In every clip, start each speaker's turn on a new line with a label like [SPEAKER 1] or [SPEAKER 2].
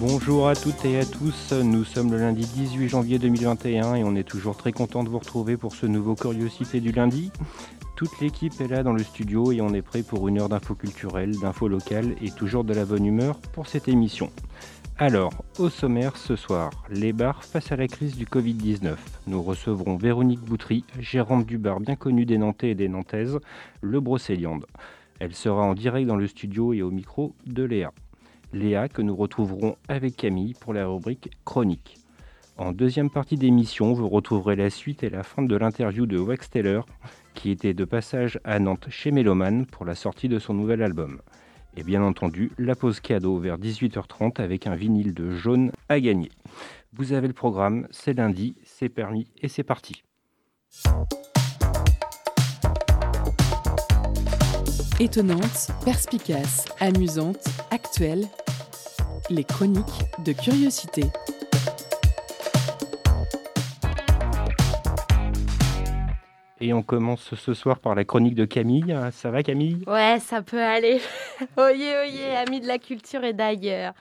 [SPEAKER 1] Bonjour à toutes et à tous, nous sommes le lundi 18 janvier 2021 et on est toujours très content de vous retrouver pour ce nouveau Curiosité du lundi. Toute l'équipe est là dans le studio et on est prêt pour une heure d'infos culturelles, d'infos locales et toujours de la bonne humeur pour cette émission. Alors, au sommaire ce soir, les bars face à la crise du Covid-19. Nous recevrons Véronique Boutry, gérante du bar bien connu des Nantais et des Nantaises, le Brocéliande. Elle sera en direct dans le studio et au micro de Léa. Léa que nous retrouverons avec Camille pour la rubrique Chronique. En deuxième partie d'émission, vous retrouverez la suite et la fin de l'interview de Wax Taylor, qui était de passage à Nantes chez Méloman pour la sortie de son nouvel album. Et bien entendu, la pause cadeau vers 18h30 avec un vinyle de jaune à gagner. Vous avez le programme, c'est lundi, c'est permis et c'est parti.
[SPEAKER 2] Étonnante, perspicace, amusante, actuelle, les chroniques de curiosité.
[SPEAKER 1] Et on commence ce soir par la chronique de Camille. Ça va Camille?
[SPEAKER 3] Ouais, ça peut aller. oyez, oyez, amis de la culture et d'ailleurs.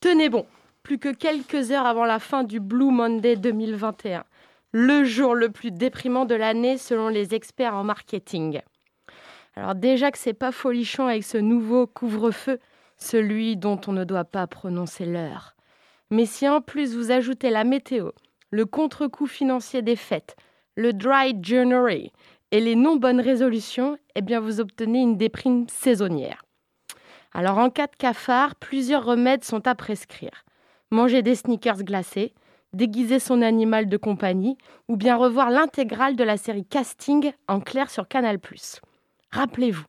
[SPEAKER 3] Tenez bon, plus que quelques heures avant la fin du Blue Monday 2021, le jour le plus déprimant de l'année selon les experts en marketing. Alors déjà que c'est pas folichon avec ce nouveau couvre-feu, celui dont on ne doit pas prononcer l'heure. Mais si en plus vous ajoutez la météo, le contre-coup financier des fêtes, le dry January et les non bonnes résolutions, eh bien vous obtenez une déprime saisonnière. Alors en cas de cafard, plusieurs remèdes sont à prescrire. Manger des sneakers glacés, déguiser son animal de compagnie ou bien revoir l'intégrale de la série Casting en clair sur Canal+. Rappelez-vous,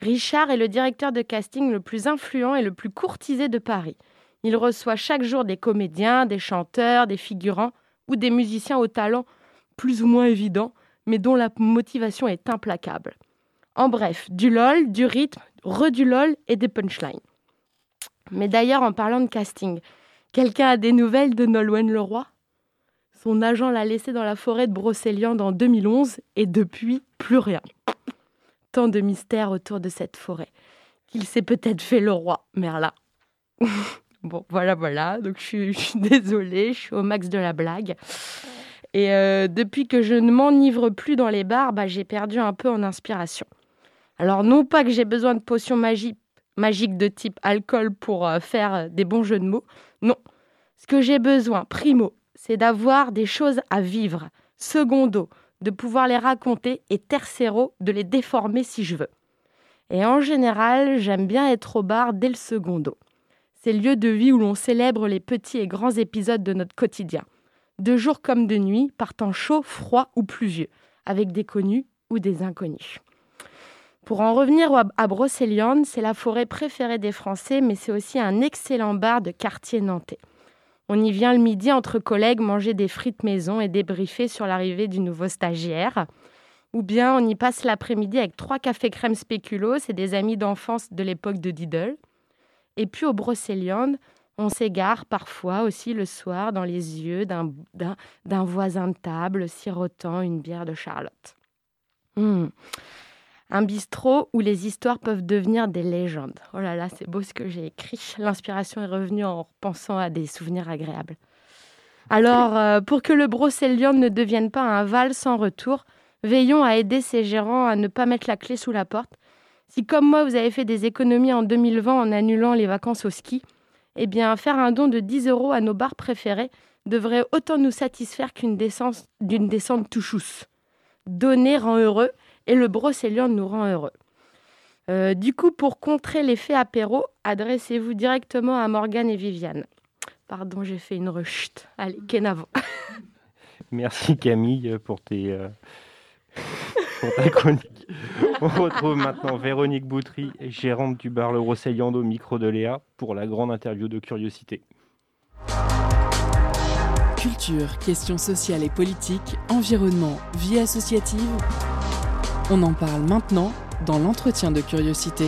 [SPEAKER 3] Richard est le directeur de casting le plus influent et le plus courtisé de Paris. Il reçoit chaque jour des comédiens, des chanteurs, des figurants ou des musiciens au talent plus ou moins évident, mais dont la motivation est implacable. En bref, du lol, du rythme, re du lol et des punchlines. Mais d'ailleurs, en parlant de casting, quelqu'un a des nouvelles de Nolwenn Leroy? Son agent l'a laissé dans la forêt de Brocéliande en 2011 et depuis, plus rien. Tant de mystères autour de cette forêt qu'il s'est peut-être fait le roi, Merlin. bon, voilà, voilà. Donc, je suis, désolée, je suis au max de la blague. Et euh, depuis que je ne m'enivre plus dans les bars, bah, j'ai perdu un peu en inspiration. Alors non pas que j'ai besoin de potions magiques, de type alcool pour euh, faire des bons jeux de mots, non. Ce que j'ai besoin, primo, c'est d'avoir des choses à vivre. Secondo, de pouvoir les raconter et tercero, de les déformer si je veux. Et en général, j'aime bien être au bar dès le secondo. C'est le lieu de vie où l'on célèbre les petits et grands épisodes de notre quotidien de jour comme de nuit, par temps chaud, froid ou pluvieux, avec des connus ou des inconnus. Pour en revenir à Brocéliande, c'est la forêt préférée des Français, mais c'est aussi un excellent bar de quartier nantais. On y vient le midi entre collègues manger des frites maison et débriefer sur l'arrivée du nouveau stagiaire. Ou bien on y passe l'après-midi avec trois cafés crème spéculoos et des amis d'enfance de l'époque de Diddle. Et puis au Brocéliande, on s'égare parfois aussi le soir dans les yeux d'un voisin de table sirotant une bière de Charlotte. Hmm. Un bistrot où les histoires peuvent devenir des légendes. Oh là là, c'est beau ce que j'ai écrit. L'inspiration est revenue en repensant à des souvenirs agréables. Alors, euh, pour que le Brocélion ne devienne pas un val sans retour, veillons à aider ces gérants à ne pas mettre la clé sous la porte. Si, comme moi, vous avez fait des économies en 2020 en annulant les vacances au ski, eh bien, faire un don de 10 euros à nos bars préférés devrait autant nous satisfaire qu'une descente, d'une descente touchousse. Donner rend heureux et le brocéliande nous rend heureux. Euh, du coup, pour contrer l'effet apéro, adressez-vous directement à Morgane et Viviane. Pardon, j'ai fait une rechute. Allez, Kenavo.
[SPEAKER 1] Merci Camille pour tes, euh, pour ta chronique. On retrouve maintenant Véronique Boutry, gérante du bar Le Rosseilland au micro de Léa pour la grande interview de Curiosité.
[SPEAKER 2] Culture, questions sociales et politiques, environnement, vie associative. On en parle maintenant dans l'entretien de curiosité.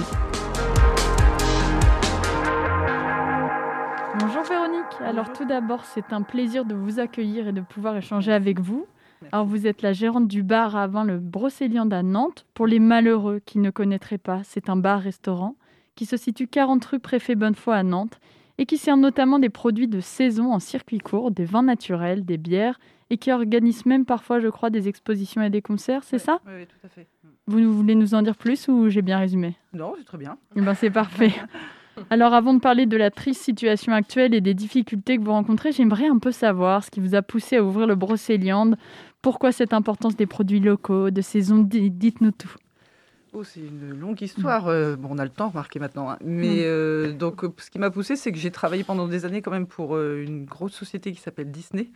[SPEAKER 4] Bonjour Véronique. Alors tout d'abord, c'est un plaisir de vous accueillir et de pouvoir échanger avec vous. Alors vous êtes la gérante du bar avant le Brocéliande à Nantes. Pour les malheureux qui ne connaîtraient pas, c'est un bar-restaurant qui se situe 40 rue Préfet Bonnefoy à Nantes et qui sert notamment des produits de saison en circuit court, des vins naturels, des bières, et qui organise même parfois, je crois, des expositions et des concerts, c'est ça
[SPEAKER 5] Oui, tout à fait.
[SPEAKER 4] Vous voulez nous en dire plus ou j'ai bien résumé
[SPEAKER 5] Non, c'est très bien.
[SPEAKER 4] Eh ben, c'est parfait. Alors avant de parler de la triste situation actuelle et des difficultés que vous rencontrez, j'aimerais un peu savoir ce qui vous a poussé à ouvrir le Brocéliande. Pourquoi cette importance des produits locaux, de saison Dites-nous tout.
[SPEAKER 5] Oh, c'est une longue histoire. Euh, bon, on a le temps, remarquer maintenant. Hein. Mais mm. euh, donc, euh, ce qui m'a poussé, c'est que j'ai travaillé pendant des années quand même pour une grosse société qui s'appelle Disney.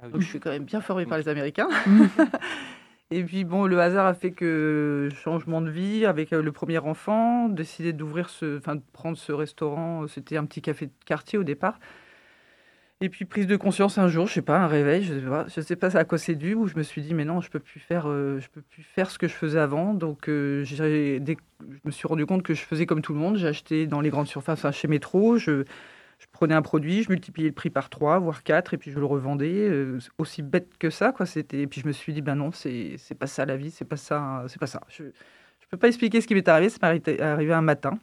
[SPEAKER 5] Ah donc, je suis quand même bien formée par les Américains. Et puis, bon, le hasard a fait que changement de vie avec le premier enfant, décider d'ouvrir ce, enfin, de prendre ce restaurant. C'était un petit café de quartier au départ. Et puis prise de conscience un jour, je sais pas, un réveil, je sais pas, je sais pas à quoi c'est dû, où je me suis dit mais non, je peux plus faire, euh, je peux plus faire ce que je faisais avant. Donc euh, je me suis rendu compte que je faisais comme tout le monde. J'ai acheté dans les grandes surfaces, chez Métro, je, je, prenais un produit, je multipliais le prix par 3, voire 4, et puis je le revendais. Euh, aussi bête que ça, quoi. C'était. Et puis je me suis dit ben non, c'est c'est pas ça la vie, c'est pas ça, c'est pas ça. Je je peux pas expliquer ce qui m'est arrivé. Ça m'est arrivé un matin.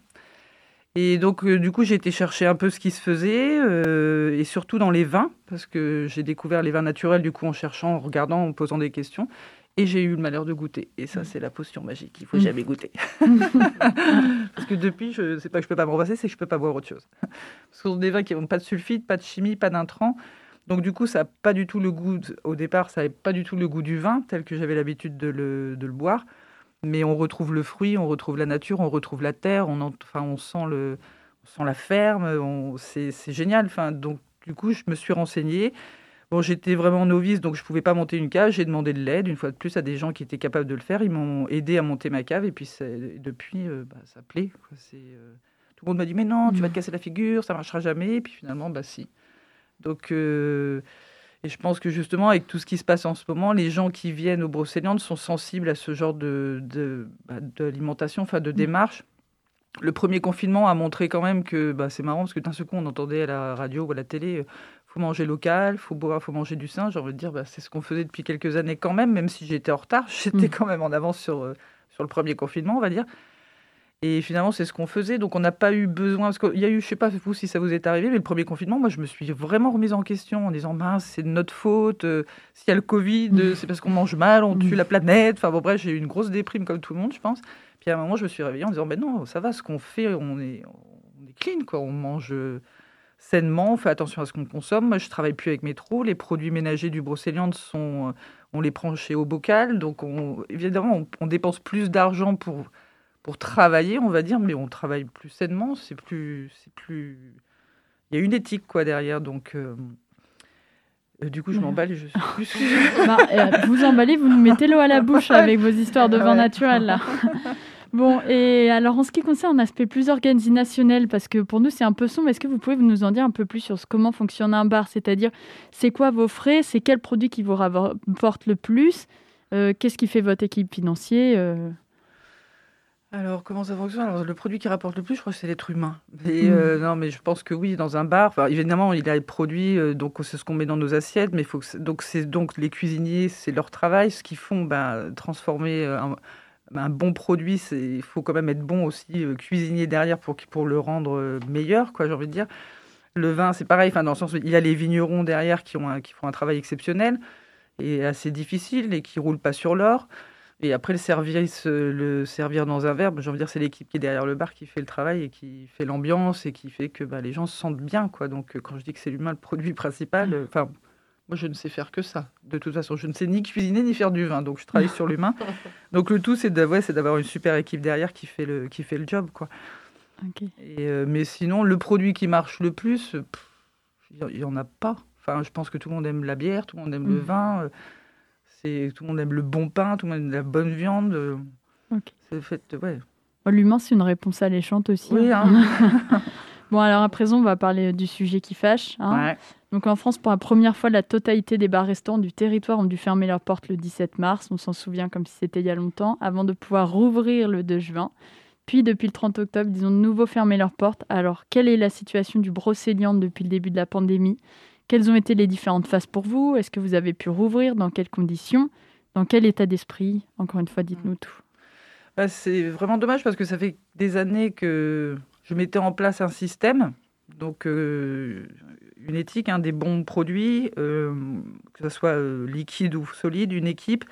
[SPEAKER 5] Et donc, euh, du coup, j'ai été chercher un peu ce qui se faisait, euh, et surtout dans les vins, parce que j'ai découvert les vins naturels, du coup, en cherchant, en regardant, en posant des questions. Et j'ai eu le malheur de goûter. Et ça, c'est la potion magique. Il faut mm. jamais goûter. parce que depuis, je sais pas que je peux pas me repasser, c'est que je peux pas boire autre chose. Ce sont des vins qui n'ont pas de sulfite, pas de chimie, pas d'intrants. Donc du coup, ça n'a pas du tout le goût, au départ, ça n'avait pas du tout le goût du vin, tel que j'avais l'habitude de le, de le boire mais on retrouve le fruit, on retrouve la nature, on retrouve la terre, on, enfin, on, sent, le, on sent la ferme, c'est génial. Enfin, donc, du coup, je me suis renseignée. Bon, j'étais vraiment novice, donc je ne pouvais pas monter une cave. J'ai demandé de l'aide, une fois de plus, à des gens qui étaient capables de le faire. Ils m'ont aidé à monter ma cave, et puis depuis, euh, bah, ça plaît. Euh, tout le monde m'a dit, mais non, tu vas te casser la figure, ça marchera jamais. Et puis finalement, bah si. Donc... Euh, et je pense que justement, avec tout ce qui se passe en ce moment, les gens qui viennent au Brocéliande sont sensibles à ce genre de, de, bah, d'alimentation, enfin de mm. démarche. Le premier confinement a montré quand même que bah, c'est marrant parce que d'un seul coup, on entendait à la radio ou à la télé faut manger local, faut boire, faut manger du sein. J'ai envie de dire, bah, c'est ce qu'on faisait depuis quelques années quand même, même si j'étais en retard, j'étais mm. quand même en avance sur, euh, sur le premier confinement, on va dire. Et finalement, c'est ce qu'on faisait. Donc, on n'a pas eu besoin. Parce qu'il y a eu, je sais pas vous si ça vous est arrivé, mais le premier confinement, moi, je me suis vraiment remise en question en disant mince, c'est de notre faute. Euh, s'il y a le Covid, euh, c'est parce qu'on mange mal, on tue la planète. Enfin, bon, bref, j'ai eu une grosse déprime comme tout le monde, je pense. Puis à un moment, je me suis réveillée en disant mais non, ça va, ce qu'on fait, on est, on est clean, quoi. On mange euh, sainement, on fait attention à ce qu'on consomme. Moi, je travaille plus avec métro. Les produits ménagers du Brocéliande sont. on les prend chez Au Bocal. Donc, on, évidemment, on, on dépense plus d'argent pour pour travailler, on va dire, mais on travaille plus sainement, c'est plus, c'est plus, il y a une éthique quoi derrière, donc. Euh, euh, du coup, je m'emballe et je suis plus.
[SPEAKER 4] bah, euh, vous emballez, vous nous mettez l'eau à la bouche avec vos histoires de vin naturel là. Bon, et alors en ce qui concerne l'aspect plus organisationnel, parce que pour nous c'est un peu sombre, est-ce que vous pouvez nous en dire un peu plus sur comment fonctionne un bar? C'est-à-dire, c'est quoi vos frais? C'est quel produit qui vous rapporte le plus? Qu'est-ce qui fait votre équipe financière
[SPEAKER 5] alors, comment ça fonctionne? Alors, le produit qui rapporte le plus, je crois que c'est l'être humain. Et, hmm. euh, non, mais je pense que oui, dans un bar, évidemment, il y a les produits, euh, donc c'est ce qu'on met dans nos assiettes, mais faut que donc c'est donc les cuisiniers, c'est leur travail, ce qu'ils font, ben, transformer euh, un, bon produit, c'est il faut quand même être bon aussi cuisinier derrière pour pour le rendre meilleur, quoi, j'ai envie de dire. Le vin, c'est pareil, enfin dans le sens où il y a les vignerons derrière qui ont qui font un travail exceptionnel et assez difficile et qui roulent pas sur l'or. Et après, le, service, le servir dans un verre, j'ai envie de dire, c'est l'équipe qui est derrière le bar qui fait le travail et qui fait l'ambiance et qui fait que bah, les gens se sentent bien. Quoi. Donc, euh, quand je dis que c'est l'humain le produit principal, mmh. euh, enfin, moi, je ne sais faire que ça. De toute façon, je ne sais ni cuisiner ni faire du vin. Donc, je travaille sur l'humain. Donc, le tout, c'est d'avoir une super équipe derrière qui fait le, qui fait le job. Quoi. Et, euh, mais sinon, le produit qui marche le plus, il n'y en a pas. Enfin, je pense que tout le monde aime la bière, tout le monde aime le mmh. vin tout le monde aime le bon pain, tout le monde aime la bonne viande. C'est fait, ouais.
[SPEAKER 4] L'humain, c'est une réponse alléchante aussi.
[SPEAKER 5] Oui, hein.
[SPEAKER 4] Bon, alors à présent, on va parler du sujet qui fâche. Hein. Donc en France, pour la première fois, la totalité des bars-restaurants du territoire ont dû fermer leurs portes le 17 mars. On s'en souvient comme si c'était il y a longtemps, avant de pouvoir rouvrir le 2 juin. Puis depuis le 30 octobre, ils ont de nouveau fermé leurs portes. Alors, quelle est la situation du Brocéliande depuis le début de la pandémie? Quelles ont été les différentes phases pour vous? Est-ce que vous avez pu rouvrir? Dans quelles conditions? Dans quel état d'esprit? Encore une fois, dites-nous tout.
[SPEAKER 5] Bah, c'est vraiment dommage parce que ça fait des années que je mettais en place un système, donc euh, une éthique, hein, des bons produits, euh, que ce soit euh, liquide ou solide, une équipe,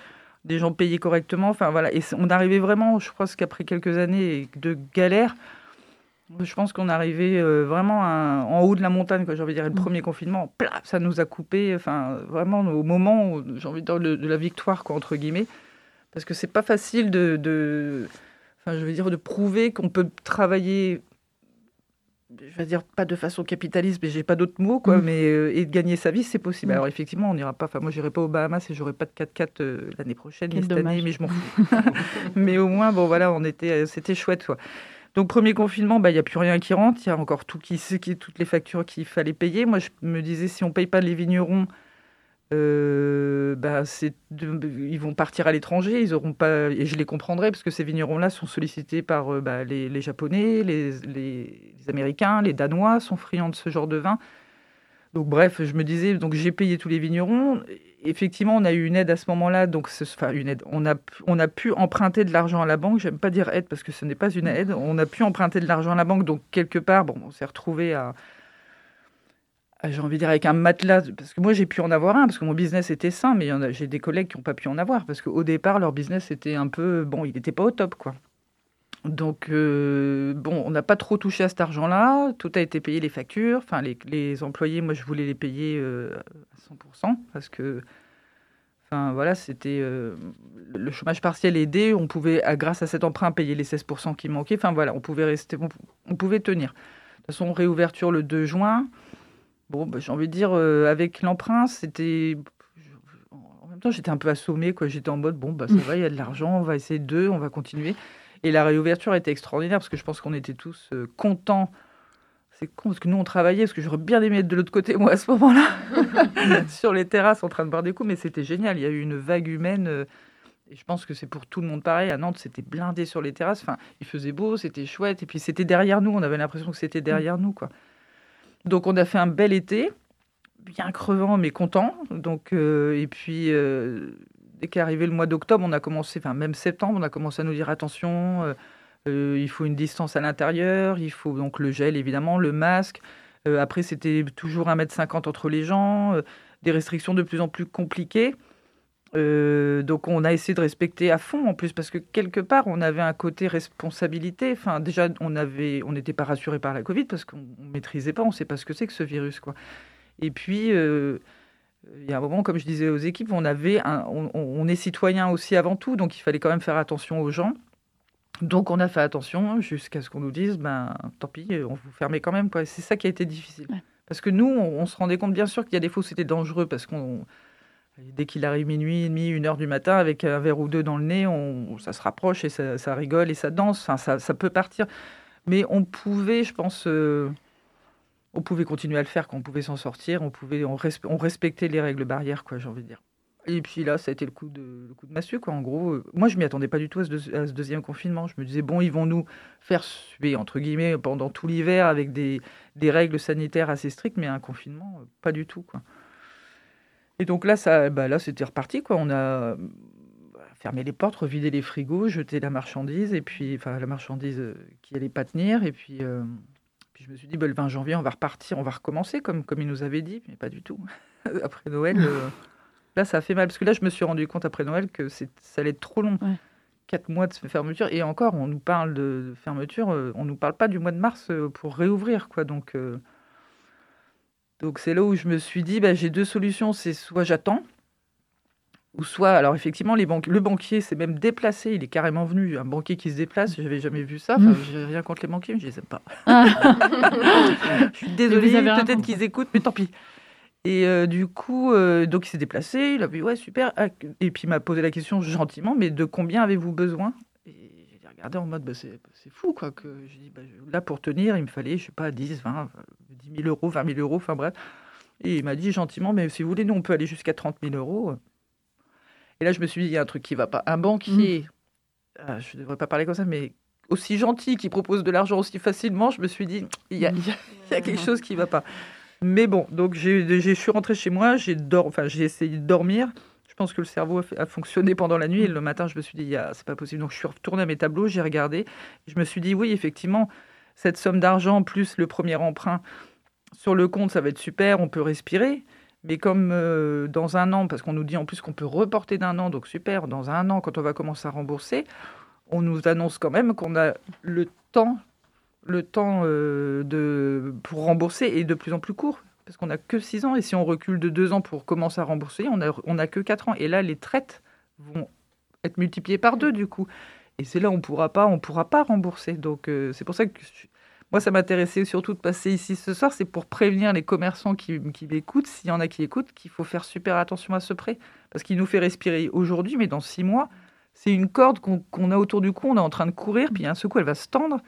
[SPEAKER 5] des gens payés correctement. Enfin voilà, et on arrivait vraiment, je pense qu'après quelques années de galère, je pense qu'on arrivait vraiment en haut de la montagne, j'ai envie de dire. Le mmh. premier confinement, ça nous a coupé, enfin vraiment au moment, j'ai envie de dire, de, la victoire, quoi, entre guillemets, parce que c'est pas facile de, de, enfin je veux dire, de prouver qu'on peut travailler je vais dire pas de façon capitaliste, mais j'ai pas d'autres mots, quoi. Mm. Mais euh, et de gagner sa vie, c'est possible. Mm. Alors effectivement, on n'ira pas. Enfin, moi, j'irai pas aux Bahamas et j'aurai pas de 4x4 euh, l'année prochaine, ni cette année, mais je m'en fous. mais au moins, bon, voilà, on était, euh, c'était chouette, quoi. Donc premier confinement, bah il y a plus rien qui rentre. Il y a encore tout qui, qui, toutes les factures qu'il fallait payer. Moi, je me disais, si on paye pas les vignerons euh, bah, ils vont partir à l'étranger, ils auront pas, et je les comprendrai parce que ces vignerons-là sont sollicités par euh, bah, les, Japonais, les, les, Américains, les Danois sont friands de ce genre de vin. Donc bref, je me disais, donc j'ai payé tous les vignerons. Effectivement, on a eu une aide à ce moment-là, donc enfin une aide. On a, on a pu emprunter de l'argent à la banque. J'aime pas dire aide parce que ce n'est pas une aide. On a pu emprunter de l'argent à la banque, donc quelque part, bon, on s'est retrouvé à j'ai envie de dire avec un matelas, parce que moi j'ai pu en avoir un, parce que mon business était sain, mais j'ai des collègues qui n'ont pas pu en avoir, parce qu'au départ leur business était un peu, bon, il n'était pas au top, quoi. Donc, euh, bon, on n'a pas trop touché à cet argent-là, tout a été payé, les factures, enfin, les, employés, moi je voulais les payer euh, à 100%, parce que, enfin, voilà, c'était, euh, le chômage partiel aidé, on pouvait, grâce à cet emprunt, payer les 16% qui manquaient, enfin, voilà, on pouvait rester, on pouvait tenir. De toute façon, réouverture le 2 juin, Bon, bah, j'ai envie de dire, euh, avec l'emprunt, c'était. En même temps, j'étais un peu assommée. Quoi. J'étais en mode, bon, bah, ça va, il y a de l'argent, on va essayer deux, on va continuer. Et la réouverture était extraordinaire parce que je pense qu'on était tous euh, contents. C'est con parce que nous, on travaillait, parce que j'aurais bien aimé être de l'autre côté, moi, à ce moment-là, sur les terrasses en train de boire des coups, mais c'était génial. Il y a eu une vague humaine. Euh, et je pense que c'est pour tout le monde pareil. À Nantes, c'était blindé sur les terrasses. Enfin, il faisait beau, c'était chouette. Et puis, c'était derrière nous. On avait l'impression que c'était derrière nous, quoi. Donc on a fait un bel été, bien crevant mais content. Donc euh, et puis euh, dès qu'est arrivé le mois d'octobre, on a commencé, enfin même septembre, on a commencé à nous dire attention, euh, il faut une distance à l'intérieur, il faut donc le gel évidemment, le masque. après c'était toujours 1m50 entre les gens, des restrictions de plus en plus compliquées. Euh, donc on a essayé de respecter à fond en plus parce que quelque part on avait un côté responsabilité. Enfin déjà on avait, on n'était pas rassuré par la Covid parce qu'on maîtrisait pas, on sait pas ce que c'est que ce virus quoi. Et puis euh, il y a un moment comme je disais aux équipes, on avait, on, est citoyen aussi avant tout, donc il fallait quand même faire attention aux gens. Donc on a fait attention jusqu'à ce qu'on nous dise, ben tant pis, on vous fermait quand même quoi. C'est ça qui a été difficile. Parce que nous, on, on se rendait compte bien sûr qu'il y a des fois où c'était dangereux parce qu'on dès qu'il arrive minuit, demi, une heure du matin, avec un verre ou deux dans le nez, on, ça se rapproche et ça, rigole et ça danse. Enfin, ça, peut partir. Mais on pouvait, je pense, euh, on pouvait continuer à le faire, qu'on pouvait s'en sortir, on pouvait, on, respectait les règles barrières, quoi, j'ai envie de dire. Et puis là, ça a été le coup de, le massue, quoi. En gros, moi, je m'y attendais pas du tout à ce, deuxième confinement. Je me disais, bon, ils vont nous faire suer, entre guillemets, pendant tout l'hiver avec des, des, règles sanitaires assez strictes, mais un confinement, pas du tout, quoi. Et donc là, ça, bah là, c'était reparti. Quoi. On a fermé les portes, revidé les frigos, jeté la marchandise, et puis, enfin, la marchandise euh, qui allait pas tenir. Et puis, euh, puis je me suis dit, bah, le 20 janvier, on va repartir, on va recommencer, comme, comme il nous avait dit, mais pas du tout. après Noël, euh, là, ça a fait mal. Parce que là, je me suis rendu compte après Noël que ça allait être trop long. Quatre mois de fermeture. Et encore, on nous parle de fermeture, on nous parle pas du mois de mars pour réouvrir. quoi. Donc. Donc c'est là où je me suis dit, bah, j'ai deux solutions, c'est soit j'attends, ou soit, alors effectivement, les banques, le banquier s'est même déplacé, il est carrément venu, un banquier qui se déplace, je n'avais jamais vu ça, enfin, j'ai rien contre les banquiers, mais je les aime pas. Ah. je suis désolée, peut-être qu'ils écoutent, mais tant pis. Et euh, du coup, euh, donc il s'est déplacé, il a dit ouais super, ah, et puis il m'a posé la question gentiment, mais de combien avez-vous besoin? Regardais en mode, bah, c'est fou, quoi. Que je dis, bah, là, pour tenir, il me fallait, je sais pas, 10, 20, 10 000 euros, 20 000 euros, enfin bref. Et il m'a dit gentiment, mais si vous voulez, nous, on peut aller jusqu'à 30 000 euros. Et là, je me suis dit, il y a un truc qui va pas. Un banquier, mmh. ah, je ne devrais pas parler comme ça, mais aussi gentil, qui propose de l'argent aussi facilement, je me suis dit, il y a, quelque chose qui ne va pas. Mais bon, donc je suis rentrée chez moi, j'ai enfin, essayé de dormir. Je pense que le cerveau a, fonctionné pendant la nuit et le matin, je me suis dit, c'est pas possible. Donc je suis retournée à mes tableaux, j'ai regardé. Je me suis dit, oui, effectivement, cette somme d'argent plus le premier emprunt sur le compte, ça va être super, on peut respirer. Mais comme euh, dans un an, parce qu'on nous dit en plus qu'on peut reporter d'un an, donc super, dans un an, quand on va commencer à rembourser, on nous annonce quand même qu'on a le temps, le temps euh, de, pour rembourser est de plus en plus court. Parce qu'on n'a que 6 ans. Et si on recule de 2 ans pour commencer à rembourser, on n'a on a que 4 ans. Et là, les traites vont être multipliées par 2 du coup. Et c'est là on pourra pas, on pourra pas rembourser. Donc euh, c'est pour ça que moi, ça m'intéressait surtout de passer ici ce soir. C'est pour prévenir les commerçants qui, qui l'écoutent, s'il y en a qui écoutent, qu'il faut faire super attention à ce prêt. Parce qu'il nous fait respirer aujourd'hui, mais dans 6 mois, c'est une corde qu'on a autour du cou, on est en train de courir, puis un coup, elle va se tendre,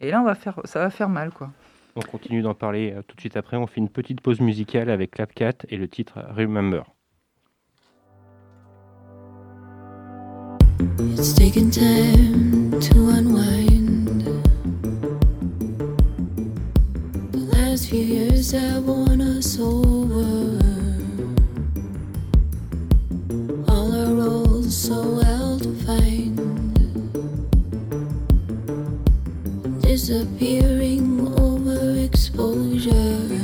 [SPEAKER 5] et là, on va faire, ça va faire mal, quoi.
[SPEAKER 6] On continue d'en parler euh, tout de suite après. On fait une petite pause musicale avec Clapcat et le titre Remember. It's taken time to unwind. Few years have won us over. All our roles so well defined. Disappearing overexposure. remember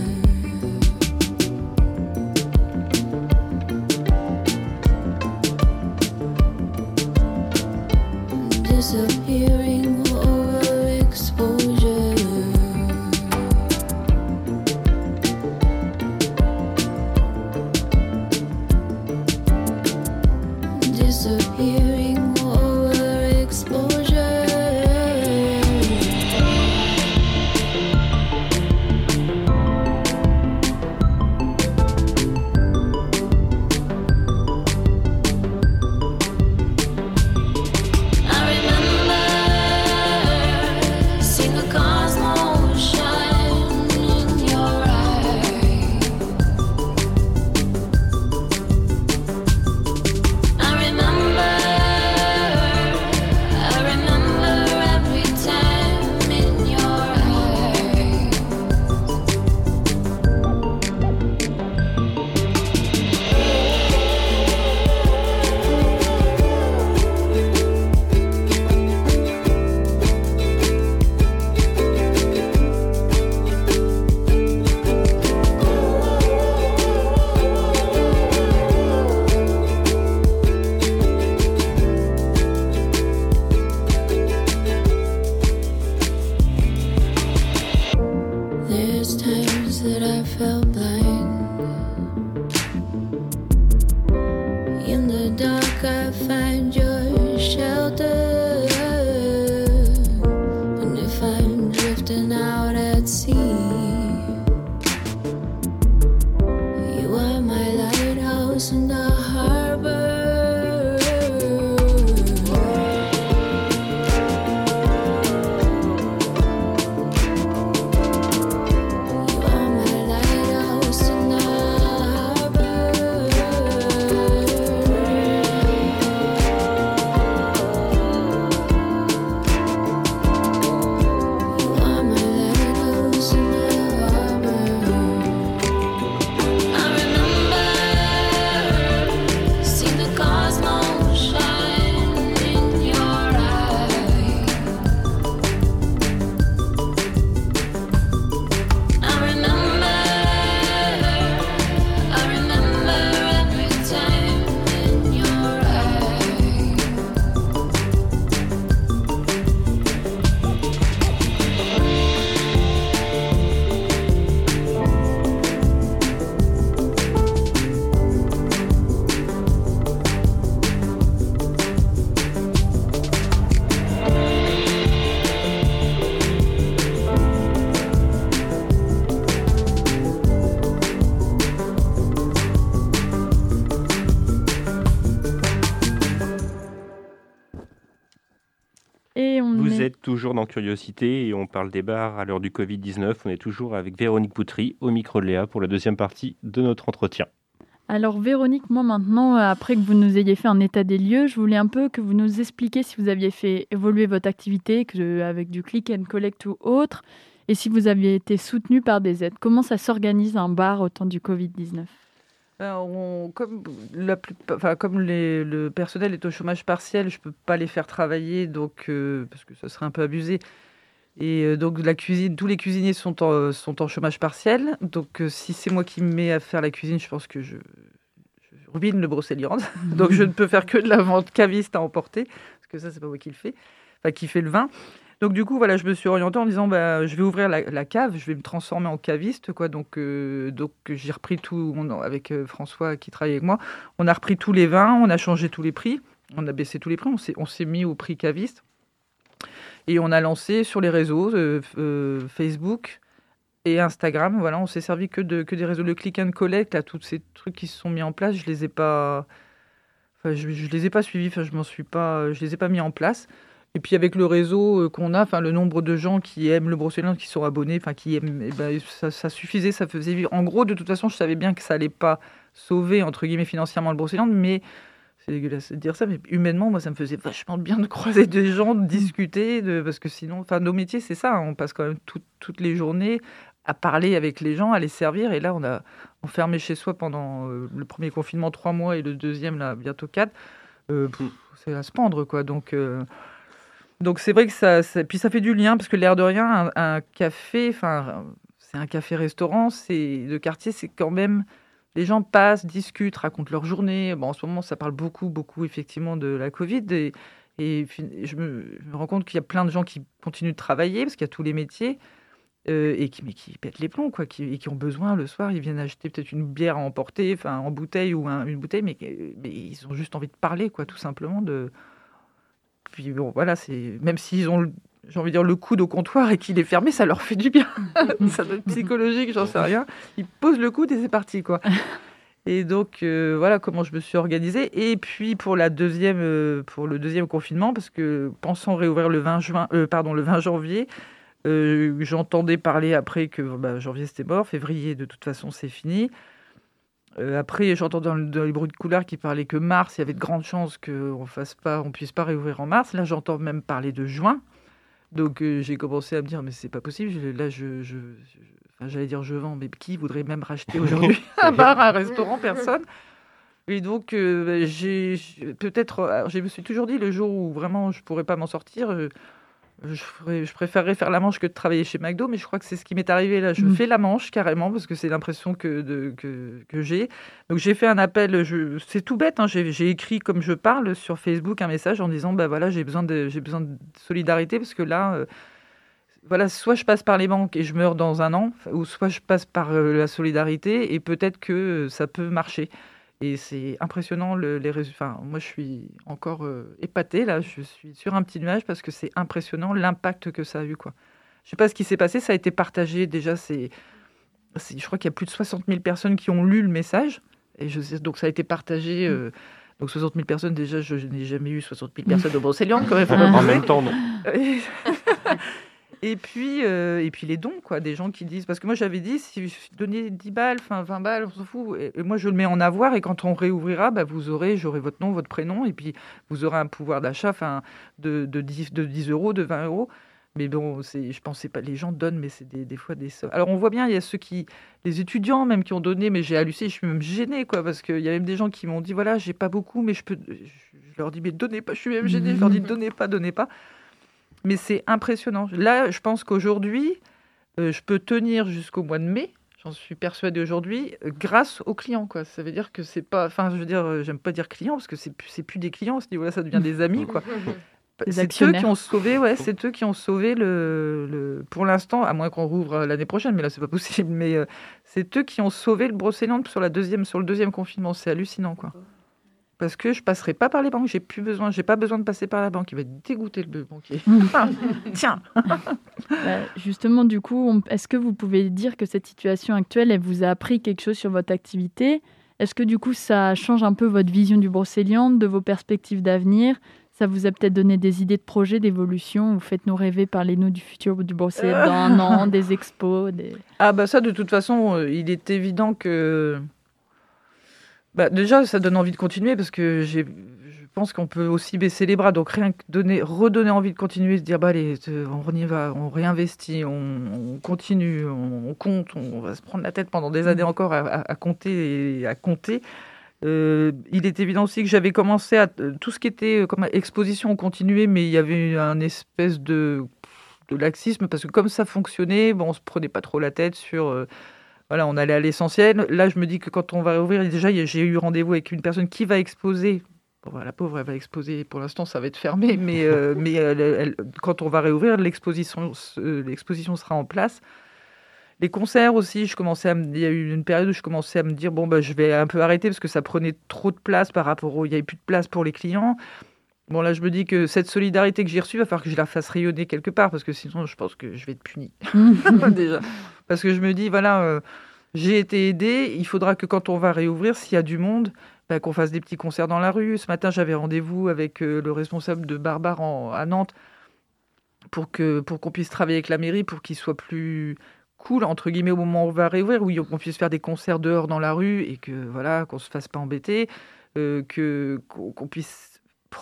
[SPEAKER 1] Curiosité et on parle des bars à l'heure du Covid-19. On est toujours avec Véronique Poutry au micro de Léa pour la deuxième partie de notre entretien.
[SPEAKER 4] Alors Véronique, moi maintenant, après que vous nous ayez fait un état des lieux, je voulais un peu que vous nous expliquiez si vous aviez fait évoluer votre activité que, avec du click and collect ou autre, et si vous aviez été soutenu par des aides. Comment ça s'organise un bar au temps du Covid-19
[SPEAKER 5] ben, comme le personnel est au chômage partiel, je ne peux pas les faire travailler, donc, euh, parce que ça serait un peu abusé. Et euh, donc la cuisine, tous les cuisiniers sont en, sont en chômage partiel. Donc euh, si c'est moi qui me mets à faire la cuisine, je pense que je, je ruine le Brocéliande. donc je ne peux faire que de la vente caviste à emporter, parce que ça c'est pas moi qui le fais, enfin qui fait le vin. Donc du coup voilà, je me suis orientée en disant bah, je vais ouvrir la, cave, je vais me transformer en caviste quoi. Donc euh, donc j'ai repris tout avec François qui travaille avec moi. On a repris tous les vins, on a changé tous les prix, on a baissé tous les prix, on s'est mis au prix caviste. Et on a lancé sur les réseaux, euh, euh, Facebook et Instagram. Voilà, on s'est servi que, de, que des réseaux. de click and collect, là, tous ces trucs qui se sont mis en place, je les ai pas. Je les ai pas suivis, enfin, je m'en suis pas, je les ai pas mis en place. Et puis avec le réseau euh, qu'on a, enfin le nombre de gens qui aiment le Brocéliande, qui sont abonnés, enfin qui aiment, eh ben, ça, ça, suffisait, ça faisait vivre. En gros, de toute façon, je savais bien que ça allait pas sauver entre guillemets financièrement le Brocéliande, mais c'est dégueulasse de dire ça, mais humainement, moi, ça me faisait vachement bien de croiser des gens, de discuter, de, parce que sinon, enfin, nos métiers, c'est ça, on passe quand même toutes les journées à parler avec les gens, à les servir, et là, on a enfermé chez soi pendant euh, le premier confinement trois mois et le deuxième, là, bientôt quatre. Euh, mm. c'est à se pendre, quoi. Donc, euh, donc c'est vrai que ça, puis ça fait du lien, parce que l'air de rien, un, café, enfin, c'est un café-restaurant, c'est de quartier, c'est quand même les gens passent, discutent, racontent leur journée. Bon, en ce moment, ça parle beaucoup, beaucoup effectivement de la Covid. Et, je, me, rends compte qu'il y a plein de gens qui continuent de travailler parce qu'il y a tous les métiers. Euh, et qui, mais qui pètent les plombs, quoi, et qui ont besoin le soir, ils viennent acheter peut-être une bière à emporter, enfin en bouteille ou une bouteille, mais, mais, ils ont juste envie de parler, quoi, tout simplement. De... Puis bon, voilà, c'est même s'ils ont j'ai envie de dire, le coude au comptoir et qu'il est fermé, ça leur fait du bien. ça doit être psychologique, j'en sais rien. Ils posent le coude et c'est parti, quoi. Et donc euh, voilà comment je me suis organisée. Et puis pour la deuxième, euh, pour le deuxième confinement, parce que pensant réouvrir le 20 juin, euh, pardon, le 20 janvier, j'entendais parler après que bah, janvier c'était mort, février de toute façon c'est fini. Après, j'entendais dans, dans, les bruits de couloir qui parlaient que mars, il y avait de grandes chances qu'on fasse pas, on puisse pas réouvrir en mars. Là, j'entends même parler de juin. Donc euh, j'ai commencé à me dire, mais c'est pas possible. Là, je, je, j'allais dire je vends, mais qui voudrait même racheter aujourd'hui un bar, un restaurant? Personne. Et donc, euh, j'ai peut-être, je me suis toujours dit, le jour où vraiment je pourrais pas m'en sortir, je, je, préférerais faire la manche que de travailler chez McDo, mais je crois que c'est ce qui m'est arrivé là. Je mm. fais la manche carrément parce que c'est l'impression que, que, que j'ai. Donc j'ai fait un appel, c'est tout bête, hein, j'ai écrit comme je parle sur Facebook un message en disant bah voilà, j'ai besoin, de, besoin de solidarité parce que là. Euh, voilà, soit je passe par les banques et je meurs dans un an, ou soit je passe par euh, la solidarité et peut-être que ça peut marcher. Et c'est impressionnant les résultats. moi, je suis encore euh, épatée là. Je suis sur un petit nuage parce que c'est impressionnant l'impact que ça a eu. Quoi. Je sais pas ce qui s'est passé. Ça a été partagé déjà. C'est, je crois qu'il y a plus de 60 000 personnes qui ont lu le message. Et je, donc ça a été partagé. Euh, donc 60 000 personnes, déjà, je, n'ai jamais eu 60 000 personnes au Brocéliande quand même.
[SPEAKER 1] en même temps, non.
[SPEAKER 5] Et puis, euh, et puis les dons, quoi, des gens qui disent. Parce que moi, j'avais dit, si je donnais 10 balles, enfin 20 balles, on s'en fout. Et, moi, je le mets en avoir. Et quand on réouvrira, bah, vous aurez, j'aurai votre nom, votre prénom. Et puis, vous aurez un pouvoir d'achat de, de, 10, de 10 euros, de 20 euros. Mais bon, je pensais pas, les gens donnent, mais c'est des, des, fois des Alors on voit bien, il y a ceux qui, les étudiants même qui ont donné, mais j'ai halluciné, je suis même gênée, quoi, parce qu'il y a même des gens qui m'ont dit, voilà, j'ai pas beaucoup, mais je peux, je leur dis, mais donnez pas, je suis même gênée, je leur dis, donnez pas, donnez pas mais c'est impressionnant. Là, je pense qu'aujourd'hui, euh, je peux tenir jusqu'au mois de mai. J'en suis persuadée aujourd'hui, euh, grâce aux clients. Quoi. Ça veut dire que c'est pas. Enfin, je veux dire, euh, j'aime pas dire clients parce que c'est plus, plus des clients. À ce niveau-là, ça devient des amis. Quoi. C'est eux qui ont sauvé, ouais, c'est eux qui ont sauvé le, le pour l'instant, à moins qu'on rouvre l'année prochaine, mais là c'est pas possible. Mais c'est eux qui ont sauvé le Brocéliande sur la deuxième, sur le deuxième confinement. C'est hallucinant, quoi parce que je passerai pas par les banques. J'ai plus besoin, j'ai pas besoin de passer par la banque. Il va être dégoûté le banquier. Tiens.
[SPEAKER 4] Bah, justement, du coup, est-ce que vous pouvez dire que cette situation actuelle, elle vous a appris quelque chose sur votre activité? Est-ce que du coup, ça change un peu votre vision du Brocéliande, de vos perspectives d'avenir? Ça vous a peut-être donné des idées de projets, d'évolution? Vous faites-nous rêver, parlez-nous du futur du Bruxelles dans un an, des expos. Des...
[SPEAKER 5] Ah bah ça, de toute façon, euh, il est évident que... Bah, déjà, ça donne envie de continuer parce que j'ai je pense qu'on peut aussi baisser les bras. Donc rien que donner, redonner envie de continuer, se dire bah allez, on y va, on réinvestit, on, continue, on, compte, on va se prendre la tête pendant des années mmh. encore à, compter et à compter. Euh, il est évident aussi que j'avais commencé à tout ce qui était euh, comme exposition, on continuait, mais il y avait un espèce de, de laxisme parce que comme ça fonctionnait, bon, on se prenait pas trop la tête sur euh, voilà, on allait à l'essentiel. Là, je me dis que quand on va réouvrir, déjà, j'ai eu rendez-vous avec une personne qui va exposer la pauvre, elle va exposer. Pour l'instant, ça va être fermé, mais, euh, mais quand on va réouvrir, l'exposition, l'exposition sera en place. Les concerts aussi, je commençais à il y a eu une période où je commençais à me dire bon bah je vais un peu arrêter parce que ça prenait trop de place par rapport au, il n'y avait plus de place pour les clients. Bon là, je me dis que cette solidarité que j'ai reçue, il va falloir que je la fasse rayonner quelque part parce que sinon, je pense que je vais être punie déjà. Parce que je me dis voilà, euh, j'ai été aidée, il faudra que quand on va réouvrir, s'il y a du monde, bah, qu'on fasse des petits concerts dans la rue. Ce matin, j'avais rendez-vous avec euh, le responsable de Barbare à Nantes pour que pour qu'on puisse travailler avec la mairie, pour qu'il soit plus cool entre guillemets au moment où on va réouvrir, où on puisse faire des concerts dehors dans la rue et que voilà qu'on se fasse pas embêter, euh, qu'on puisse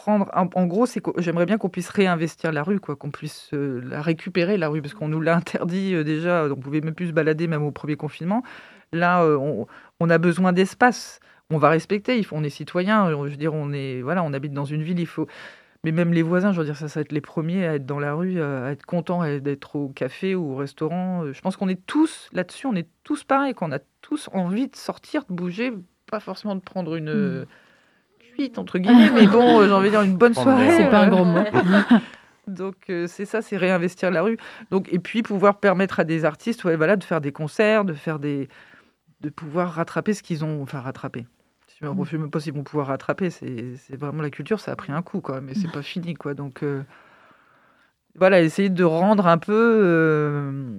[SPEAKER 5] en, gros c'est j'aimerais bien qu'on puisse réinvestir la rue quoi qu'on puisse euh, la récupérer la rue parce qu'on nous l'a interdit déjà on pouvait même plus se balader même au premier confinement là on, on, a besoin d'espace on va respecter. Il faut, on est citoyen. Je veux dire, on est, voilà, on habite dans une ville. Il faut, mais même les voisins, je veux dire, ça, va être les premiers à être dans la rue, à être contents d'être au café ou au restaurant. Je pense qu'on est tous là-dessus. On est tous pareils. Qu'on a tous envie de sortir, de bouger, pas forcément de prendre une hmm. Entre guillemets, mais bon, j'ai envie de dire une bonne soirée.
[SPEAKER 4] C'est pas un gros mot.
[SPEAKER 5] Donc euh, c'est ça, c'est réinvestir la rue. Donc et puis pouvoir permettre à des artistes, ouais, voilà, de faire des concerts, de faire des, de pouvoir rattraper ce qu'ils ont, enfin rattraper. Je ne sais même pas s'ils vont pouvoir rattraper. C'est vraiment la culture, ça a pris un coup, quoi. Mais c'est pas fini, quoi. Donc euh, voilà, essayer de rendre un peu, euh,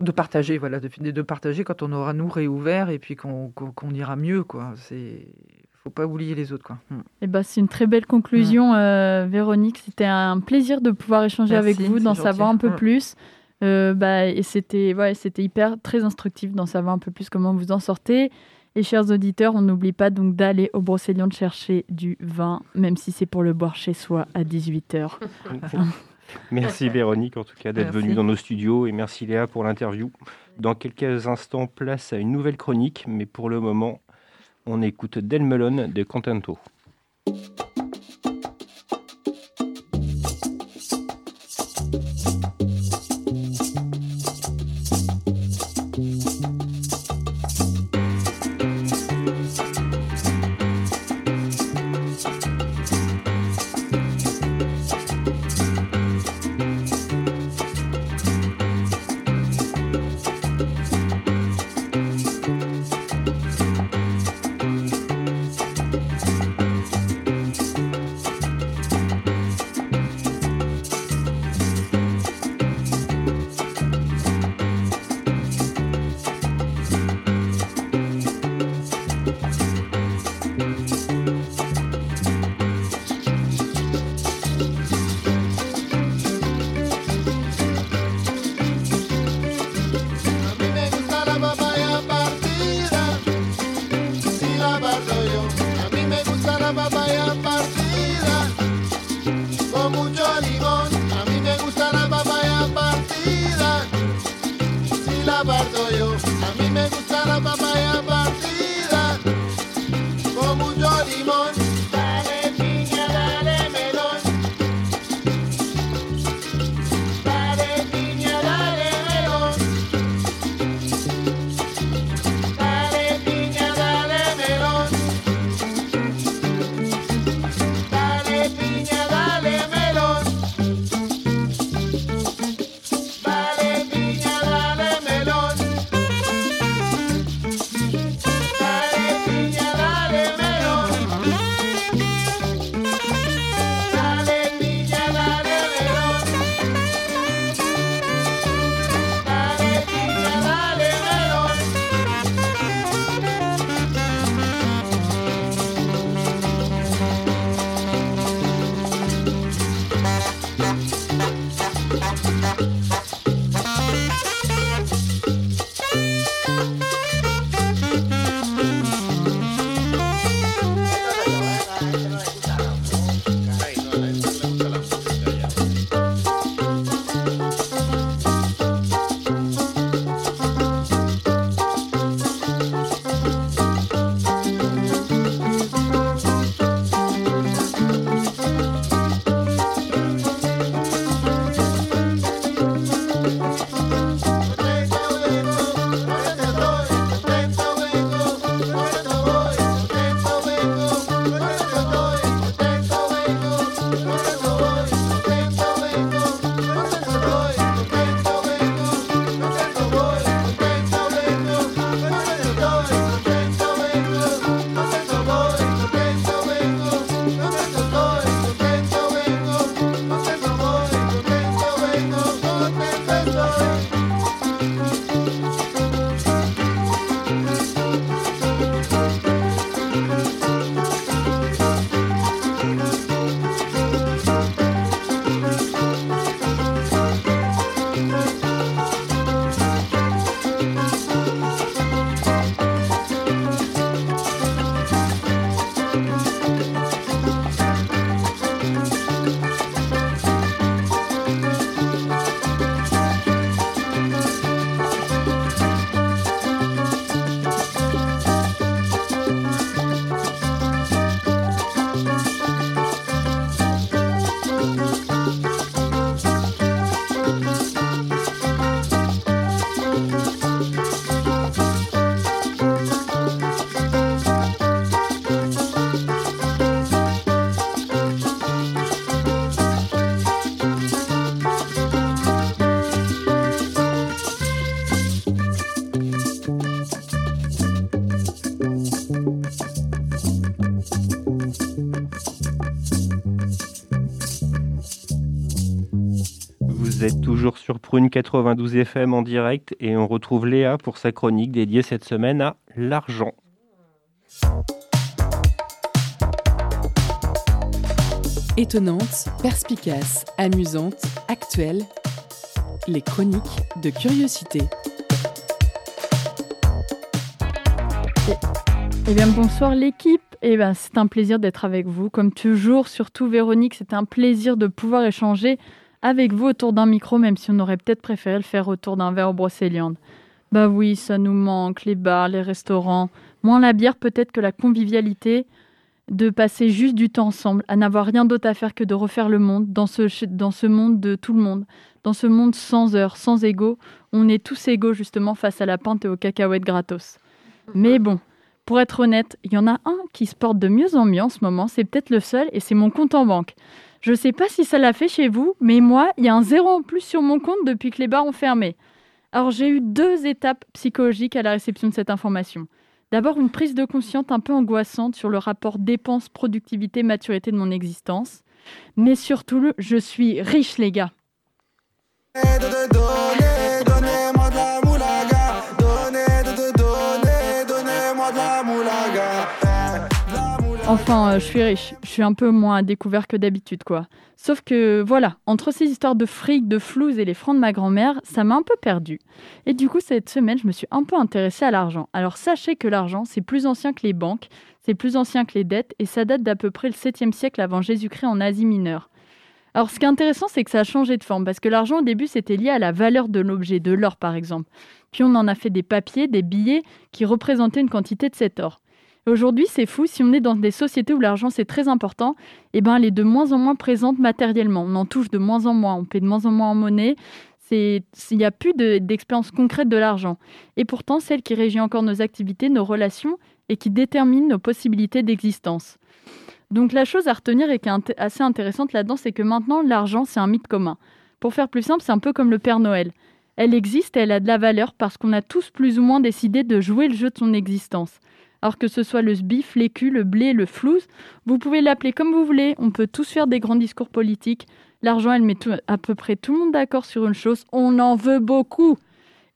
[SPEAKER 5] de partager, voilà, de, de partager quand on aura nous réouvert et puis qu'on ira mieux, quoi. C'est faut pas oublier les autres. Quoi. Hmm.
[SPEAKER 4] Eh ben, c'est une très belle conclusion, euh, Véronique. C'était un plaisir de pouvoir échanger avec vous, d'en savoir un peu hmm. plus. bah, et c'était ouais, hyper très instructif d'en savoir un peu plus comment vous en sortez. Et chers auditeurs, on n'oublie pas donc d'aller au Brocéliande chercher du vin, même si c'est pour le boire chez soi à 18h.
[SPEAKER 1] merci Véronique en tout cas d'être venue dans nos studios et merci Léa pour l'interview. Dans quelques instants, place à une nouvelle chronique, mais pour le moment, on écoute Del Melon de Contento. Prune 92 FM en direct et on retrouve Léa pour sa chronique dédiée cette semaine à l'argent.
[SPEAKER 2] Étonnante, perspicace, amusante, actuelle, les chroniques de curiosité.
[SPEAKER 4] Eh bien, bonsoir l'équipe. Eh ben, c'est un plaisir d'être avec vous. Comme toujours, surtout Véronique, c'est un plaisir de pouvoir échanger avec vous autour d'un micro, même si on aurait peut-être préféré le faire autour d'un verre au brocéliande. Bah oui, ça nous manque, les bars, les restaurants. Moins la bière peut-être que la convivialité, de passer juste du temps ensemble, à n'avoir rien d'autre à faire que de refaire le monde, dans ce, dans ce monde de tout le monde, dans ce monde sans heures, sans égaux. On est tous égaux justement face à la pinte et aux cacahuètes gratos. Mais bon, pour être honnête, il y en a un qui se porte de mieux en mieux en ce moment, c'est peut-être le seul, et c'est mon compte en banque. Je ne sais pas si ça l'a fait chez vous, mais moi, il y a un zéro en plus sur mon compte depuis que les bars ont fermé. Alors j'ai eu deux étapes psychologiques à la réception de cette information. D'abord une prise de conscience un peu angoissante sur le rapport dépense, productivité, maturité de mon existence. Mais surtout, je suis riche les gars. Enfin, euh, je suis riche. Je suis un peu moins découvert que d'habitude, quoi. Sauf que, voilà, entre ces histoires de fric, de flouze et les francs de ma grand-mère, ça m'a un peu perdu. Et du coup, cette semaine, je me suis un peu intéressée à l'argent. Alors, sachez que l'argent, c'est plus ancien que les banques, c'est plus ancien que les dettes, et ça date d'à peu près le 7e siècle avant Jésus-Christ en Asie mineure. Alors, ce qui est intéressant, c'est que ça a changé de forme, parce que l'argent, au début, c'était lié à la valeur de l'objet, de l'or, par exemple. Puis on en a fait des papiers, des billets, qui représentaient une quantité de cet or. Aujourd'hui, c'est fou, si on est dans des sociétés où l'argent c'est très important, eh ben, elle est de moins en moins présente matériellement. On en touche de moins en moins, on paie de moins en moins en monnaie. Il n'y a plus d'expérience concrète de l'argent. Et pourtant, celle qui régit encore nos activités, nos relations et qui détermine nos possibilités d'existence. Donc la chose à retenir et qui est assez intéressante là-dedans, c'est que maintenant, l'argent, c'est un mythe commun. Pour faire plus simple, c'est un peu comme le Père Noël. Elle existe et elle a de la valeur parce qu'on a tous plus ou moins décidé de jouer le jeu de son existence. Alors que ce soit le sbif, l'écu, le blé, le flouze, vous pouvez l'appeler comme vous voulez. On peut tous faire des grands discours politiques. L'argent, elle met à peu près tout le monde d'accord sur une chose. On en veut beaucoup.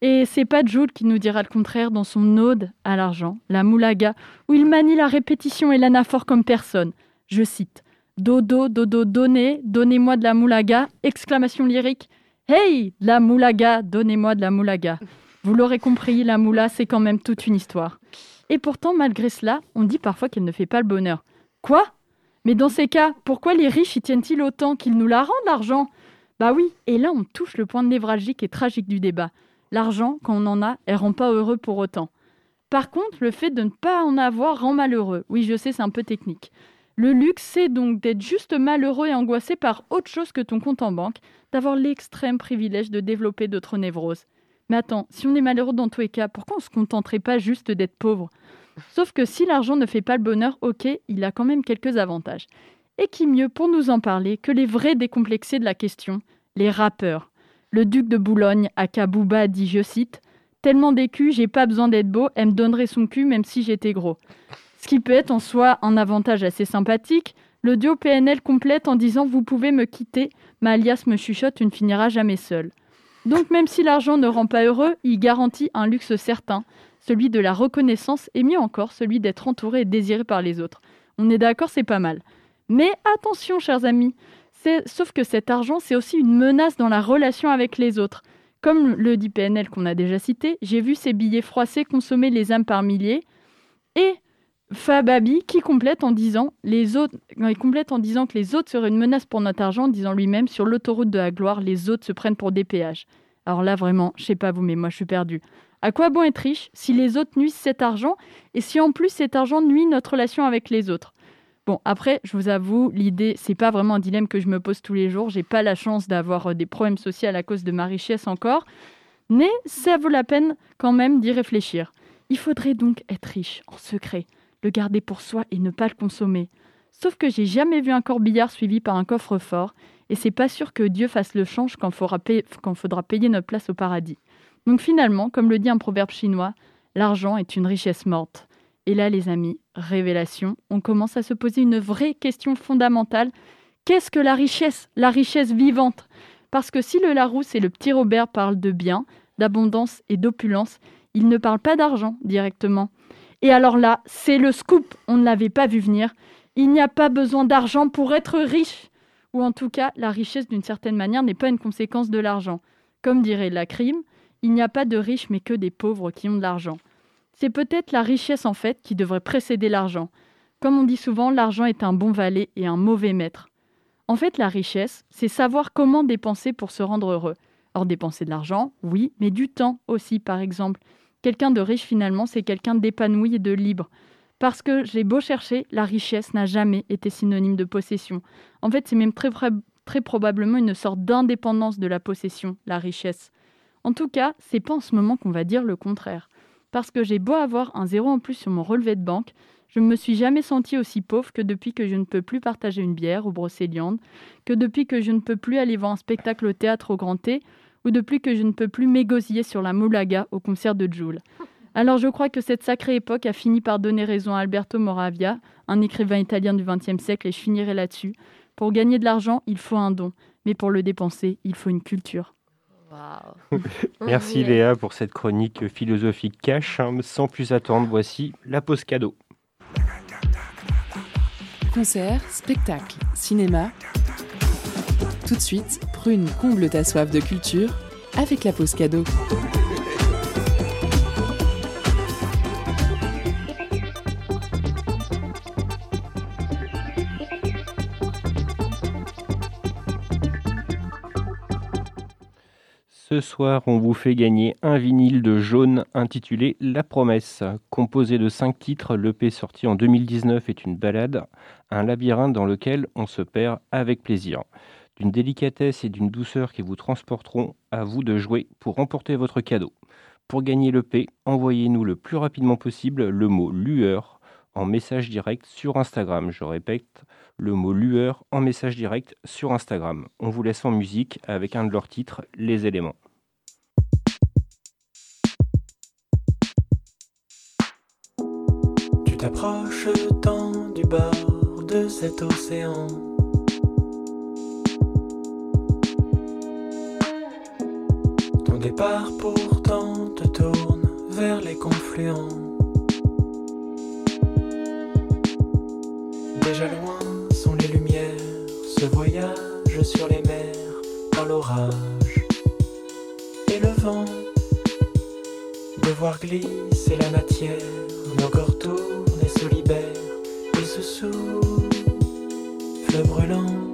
[SPEAKER 4] Et c'est pas Jules qui nous dira le contraire dans son ode à l'argent, la moulaga, où il manie la répétition et l'anaphore comme personne. Je cite Dodo, dodo, donnez, donnez-moi de la moulaga, exclamation lyrique. Hey, la moulaga, donnez-moi de la moulaga. Vous l'aurez compris, la moula, c'est quand même toute une histoire. Et pourtant, malgré cela, on dit parfois qu'elle ne fait pas le bonheur. Quoi? Mais dans ces cas, pourquoi les riches y tiennent-ils autant qu'ils nous la rendent, l'argent? Bah oui, et là on touche le point névralgique et tragique du débat. L'argent, quand on en a, elle rend pas heureux pour autant. Par contre, le fait de ne pas en avoir rend malheureux. Oui, je sais, c'est un peu technique. Le luxe, c'est donc d'être juste malheureux et angoissé par autre chose que ton compte en banque, d'avoir l'extrême privilège de développer d'autres névroses. Mais attends, si on est malheureux dans tous les cas, pourquoi on ne se contenterait pas juste d'être pauvre? Sauf que si l'argent ne fait pas le bonheur, ok, il a quand même quelques avantages. Et qui mieux pour nous en parler que les vrais décomplexés de la question, les rappeurs. Le duc de Boulogne, à Kabouba, dit, je cite, Tellement d'écus, j'ai pas besoin d'être beau, elle me donnerait son cul même si j'étais gros. Ce qui peut être en soi un avantage assez sympathique, le duo PNL complète en disant Vous pouvez me quitter, ma alias me chuchote, tu ne finiras jamais seul. Donc même si l'argent ne rend pas heureux, il garantit un luxe certain, celui de la reconnaissance et mieux encore celui d'être entouré et désiré par les autres. On est d'accord, c'est pas mal. Mais attention, chers amis, sauf que cet argent, c'est aussi une menace dans la relation avec les autres. Comme le dit PNL qu'on a déjà cité, j'ai vu ces billets froissés consommer les âmes par milliers. Et Fababi qui complète en disant les autres, complète en disant que les autres seraient une menace pour notre argent, disant lui-même sur l'autoroute de la gloire, les autres se prennent pour des péages. Alors là vraiment, je sais pas vous, mais moi je suis perdu. À quoi bon être riche si les autres nuisent cet argent et si en plus cet argent nuit notre relation avec les autres? Bon, après, je vous avoue, l'idée, c'est pas vraiment un dilemme que je me pose tous les jours. J'ai pas la chance d'avoir euh, des problèmes sociaux à cause de ma richesse encore. Mais ça vaut la peine quand même d'y réfléchir. Il faudrait donc être riche en secret le garder pour soi et ne pas le consommer. Sauf que j'ai jamais vu un corbillard suivi par un coffre-fort, et c'est pas sûr que Dieu fasse le change quand, payer, quand faudra payer notre place au paradis. Donc finalement, comme le dit un proverbe chinois, l'argent est une richesse morte. Et là, les amis, révélation, on commence à se poser une vraie question fondamentale. Qu'est-ce que la richesse La richesse vivante? Parce que si le Larousse et le petit Robert parlent de bien, d'abondance et d'opulence, ils ne parlent pas d'argent directement. Et alors là, c'est le scoop, on ne l'avait pas vu venir. Il n'y a pas besoin d'argent pour être riche. Ou en tout cas, la richesse d'une certaine manière n'est pas une conséquence de l'argent. Comme dirait la crime, il n'y a pas de riches mais que des pauvres qui ont de l'argent. C'est peut-être la richesse en fait qui devrait précéder l'argent. Comme on dit souvent, l'argent est un bon valet et un mauvais maître. En fait, la richesse, c'est savoir comment dépenser pour se rendre heureux. Or, dépenser de l'argent, oui, mais du temps aussi, par exemple. Quelqu'un de riche, finalement, c'est quelqu'un d'épanoui et de libre. Parce que j'ai beau chercher, la richesse n'a jamais été synonyme de possession. En fait, c'est même très, très probablement une sorte d'indépendance de la possession, la richesse. En tout cas, c'est pas en ce moment qu'on va dire le contraire. Parce que j'ai beau avoir un zéro en plus sur mon relevé de banque, je ne me suis jamais senti aussi pauvre que depuis que je ne peux plus partager une bière au Brocéliande, que depuis que je ne peux plus aller voir un spectacle au théâtre au Grand T, ou depuis que je ne peux plus m'égosiller sur la moulaga au concert de Joule. Alors je crois que cette sacrée époque a fini par donner raison à Alberto Moravia, un écrivain italien du XXe siècle, et je finirai là-dessus. Pour gagner de l'argent, il faut un don, mais pour le dépenser, il faut une culture.
[SPEAKER 1] Merci Léa pour cette chronique philosophique cash. Hein. Sans plus attendre, voici la pause cadeau.
[SPEAKER 2] Concert, spectacle, cinéma, tout de suite, Prune comble ta soif de culture avec la pause cadeau.
[SPEAKER 1] Ce soir, on vous fait gagner un vinyle de jaune intitulé La Promesse. Composé de cinq titres, l'EP sorti en 2019 est une balade, un labyrinthe dans lequel on se perd avec plaisir délicatesse et d'une douceur qui vous transporteront à vous de jouer pour remporter votre cadeau. Pour gagner le P, envoyez-nous le plus rapidement possible le mot lueur en message direct sur Instagram. Je répète, le mot lueur en message direct sur Instagram. On vous laisse en musique avec un de leurs titres, Les éléments.
[SPEAKER 7] Tu t'approches tant du bord de cet océan départ pourtant te tourne vers les confluents. Déjà loin sont les lumières, ce voyage sur les mers, dans l'orage et le vent. De voir glisser la matière, nos corps tournent et se libèrent, et se souffle brûlant.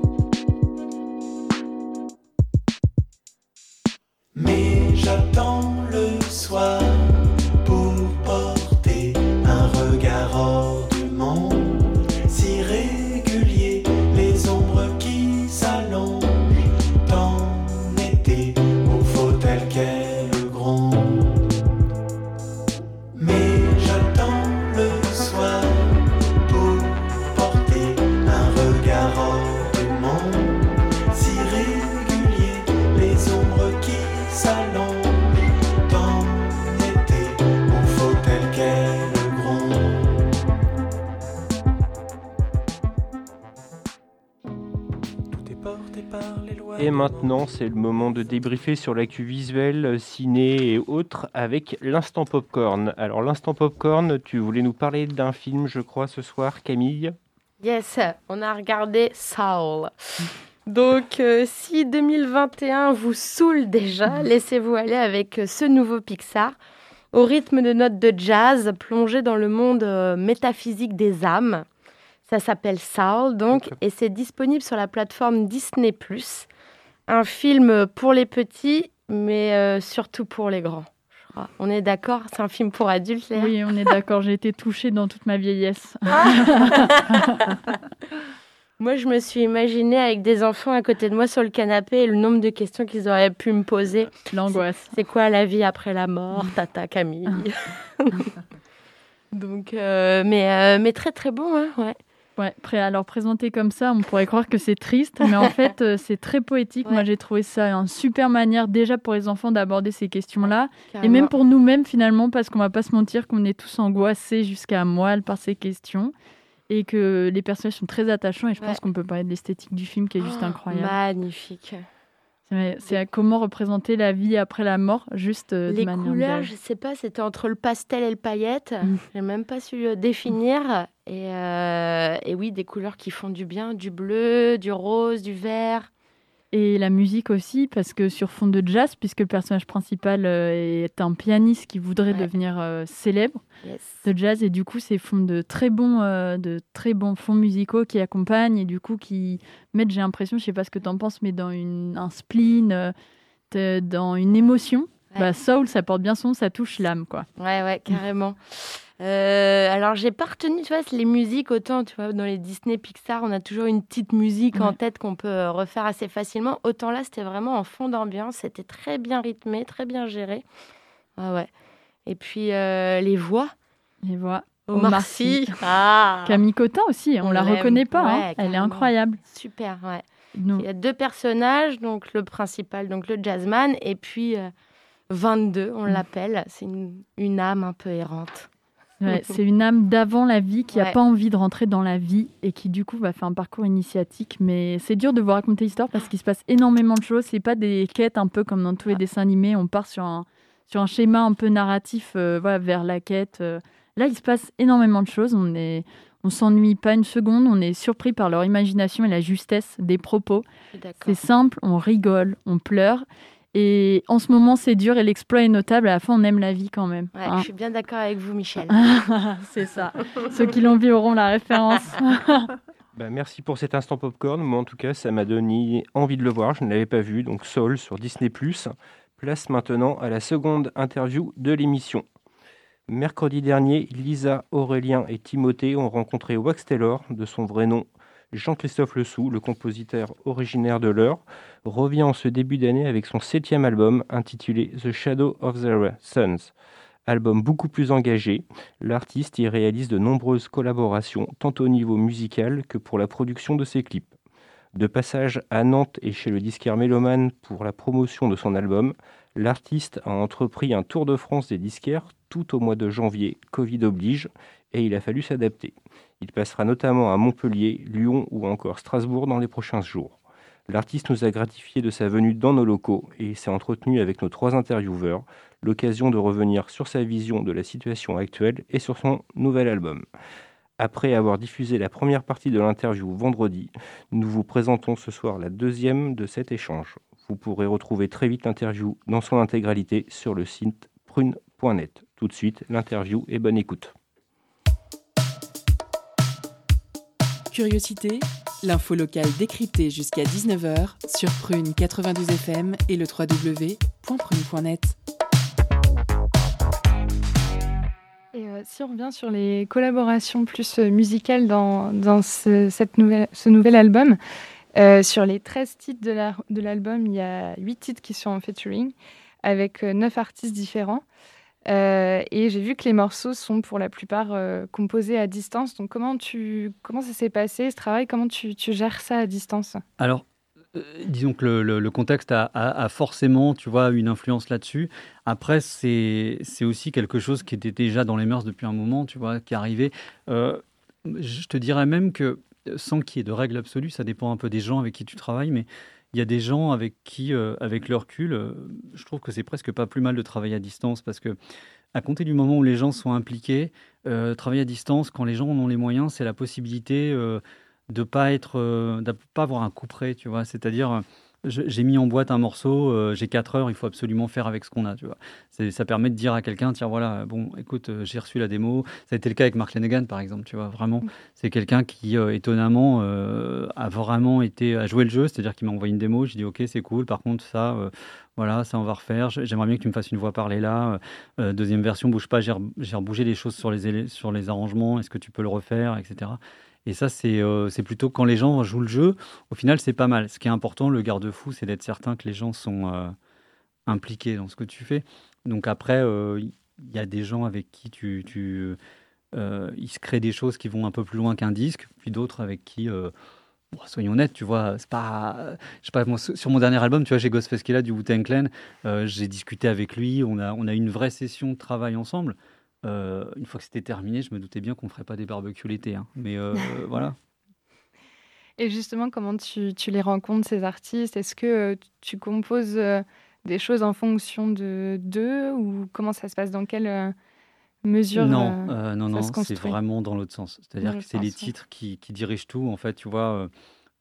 [SPEAKER 1] Maintenant, c'est le moment de débriefer sur l'actu visuelle, ciné et autres avec l'instant popcorn. Alors, l'instant popcorn, tu voulais nous parler d'un film, je crois, ce soir, Camille?
[SPEAKER 3] Yes, on a regardé Soul. Donc, euh, si 2021 vous saoule déjà, laissez-vous aller avec ce nouveau Pixar. Au rythme de notes de jazz, plongé dans le monde euh, métaphysique des âmes. Ça s'appelle Soul, donc, et c'est disponible sur la plateforme Disney+. Un film pour les petits, mais euh, surtout pour les grands. On est d'accord, c'est un film pour adultes, Léa?
[SPEAKER 4] Oui, on est d'accord. J'ai été touchée dans toute ma vieillesse.
[SPEAKER 3] moi, je me suis imaginée avec des enfants à côté de moi sur le canapé et le nombre de questions qu'ils auraient pu me poser.
[SPEAKER 4] L'angoisse.
[SPEAKER 3] C'est quoi la vie après la mort, Tata Camille? Donc, euh, mais, euh, mais très très bon, hein, ouais.
[SPEAKER 4] Ouais, alors présenté comme ça, on pourrait croire que c'est triste, mais en fait, euh, c'est très poétique. Moi, j'ai trouvé ça une super manière déjà pour les enfants d'aborder ces questions-là, et même pour nous-mêmes finalement, parce qu'on va pas se mentir qu'on est tous angoissés jusqu'à moelle par ces questions, et que les personnages sont très attachants. Et je pense qu'on peut parler de l'esthétique du film qui est juste oh, incroyable.
[SPEAKER 3] Magnifique.
[SPEAKER 4] C'est comment représenter la vie après la mort, juste euh,
[SPEAKER 3] Les
[SPEAKER 4] de manière
[SPEAKER 3] couleurs, je sais pas, c'était entre le pastel et le paillette. Mm. J'ai même pas su euh, définir. Et, euh, et, oui, des couleurs qui font du bien, du bleu, du rose, du vert.
[SPEAKER 4] Et la musique aussi, parce que sur fond de jazz, puisque le personnage principal euh, est un pianiste qui voudrait devenir euh, célèbre de jazz, et du coup, c'est fond de très bons, euh, de très bons fonds musicaux qui accompagnent et du coup qui mettent, j'ai l'impression, je sais pas ce que tu en penses, mais dans une, un spleen, dans une émotion. Bah, soul, ça porte bien son, ça touche l'âme, quoi.
[SPEAKER 3] Ouais, ouais, carrément. Euh, alors, j'ai pas retenu, tu vois, les musiques, autant, tu vois, dans les Disney, Pixar, on a toujours une petite musique en tête qu'on peut euh, refaire assez facilement. Autant là, c'était vraiment en fond d'ambiance, c'était très bien rythmé, très bien géré. Ah ouais. Et puis, euh, les voix.
[SPEAKER 4] Les voix.
[SPEAKER 3] Omar Sy. Ah.
[SPEAKER 4] Camille Cotin aussi, on, la reconnaît pas, hein. elle est incroyable.
[SPEAKER 3] Super, ouais. Il y a deux personnages, donc le principal, donc le jazzman, et puis 22, on mm. l'appelle. C'est une, une âme un peu errante.
[SPEAKER 4] C'est une âme d'avant la vie qui n'a pas envie de rentrer dans la vie et qui du coup va faire un parcours initiatique. Mais c'est dur de vous raconter l'histoire parce qu'il se passe énormément de choses. C'est pas des quêtes un peu comme dans tous les dessins animés. On part sur un, sur un schéma un peu narratif euh, voilà, vers la quête. Euh. Là, il se passe énormément de choses. On est, on s'ennuie pas une seconde. On est surpris par leur imagination et la justesse des propos. C'est simple, on rigole, on pleure. Et en ce moment, c'est dur et l'exploit est notable. À la fin, on aime la vie quand même.
[SPEAKER 3] Ouais, hein. Je suis bien d'accord avec vous, Michel.
[SPEAKER 4] c'est ça. Ceux qui l'ont vu auront la référence.
[SPEAKER 1] Bah, merci pour cet instant popcorn. Moi, en tout cas, ça m'a donné envie de le voir. Je ne l'avais pas vu. Donc, Soul sur Disney. Place maintenant à la seconde interview de l'émission. Mercredi dernier, Lisa, Aurélien et Timothée ont rencontré Wax Taylor, de son vrai nom Jean-Christophe Lessou, le compositeur originaire de l'heure, revient en ce début d'année avec son septième album intitulé The Shadow of the Suns. Album beaucoup plus engagé, l'artiste y réalise de nombreuses collaborations tant au niveau musical que pour la production de ses clips. De passage à Nantes et chez le disquaire Méloman pour la promotion de son album, l'artiste a entrepris un tour de France des disquaires tout au mois de janvier, Covid oblige, et il a fallu s'adapter. Il passera notamment à Montpellier, Lyon ou encore Strasbourg dans les prochains jours. L'artiste nous a gratifié de sa venue dans nos locaux et s'est entretenu avec nos trois intervieweurs, l'occasion de revenir sur sa vision de la situation actuelle et sur son nouvel album. Après avoir diffusé la première partie de l'interview vendredi, nous vous présentons ce soir la deuxième de cet échange. Vous pourrez retrouver très vite l'interview dans son intégralité sur le site prune.net. Tout de suite, l'interview et bonne écoute.
[SPEAKER 2] Curiosité, l'info locale décryptée jusqu'à 19h sur Prune 92 FM et le www.prune.net.
[SPEAKER 8] Et euh, si on revient sur les collaborations plus euh, musicales dans, ce, nouvel album, euh, sur les 13 titres de l'album, il y a 8 titres qui sont en featuring avec 9 artistes différents. Euh, et j'ai vu que les morceaux sont pour la plupart euh, composés à distance. Donc comment, tu, comment ça s'est passé ce travail? Comment tu, tu, gères ça à distance?
[SPEAKER 9] Alors, euh, disons que le, le, contexte a, forcément, tu vois, une influence là-dessus. Après, c'est aussi quelque chose qui était déjà dans les mœurs depuis un moment, tu vois, qui arrivait. je te dirais même que sans qu'il y ait de règles absolues, ça dépend un peu des gens avec qui tu travailles, mais il y a des gens avec qui, euh, avec leur recul, euh, je trouve que c'est presque pas plus mal de travailler à distance parce que à compter du moment où les gens sont impliqués, euh, travailler à distance, quand les gens en ont les moyens, c'est la possibilité de pas être, pas avoir un coup près, tu vois. C'est-à-dire, j'ai mis en boîte un morceau, euh, j'ai 4 heures, il faut absolument faire avec ce qu'on a. Tu vois. Ça permet de dire à quelqu'un, tiens, voilà, bon, écoute, euh, j'ai reçu la démo. Ça a été le cas avec Mark Lanegan, par exemple, tu vois, vraiment. Mm. C'est quelqu'un qui, euh, étonnamment, a vraiment été à jouer le jeu, c'est-à-dire qu'il m'a envoyé une démo, j'ai dit, ok, c'est cool, par contre, ça, voilà, ça, on va refaire. J'aimerais bien que tu me fasses une voix parler là. deuxième version, bouge pas, j'ai rebougé les choses sur les, sur les arrangements, est-ce que tu peux le refaire, etc. Et ça, euh, c'est plutôt quand les gens jouent le jeu, au final, c'est pas mal. Ce qui est important, le garde-fou, c'est d'être certain que les gens sont euh, impliqués dans ce que tu fais. Donc après, euh, il y a des gens avec qui tu, tu ils se créent des choses qui vont un peu plus loin qu'un disque, puis d'autres avec qui soyons honnêtes, tu vois, c'est pas, je sais pas, sur mon dernier album, tu vois, j'ai Ghost Feskela du Wu-Tang Clan, j'ai discuté avec lui, on a, on a une vraie session de travail ensemble. Euh, une fois que c'était terminé, je me doutais bien qu'on ne ferait pas des barbecues l'été. Hein. Mais euh, voilà.
[SPEAKER 8] Et justement, comment tu, tu, les rencontres, ces artistes? Est-ce que euh, tu composes des choses en fonction de d'eux? Ou comment ça se passe? Dans quelle mesure
[SPEAKER 9] Non, non, non, c'est vraiment dans l'autre sens. C'est-à-dire que c'est les titres qui, qui, dirigent tout. En fait, tu vois,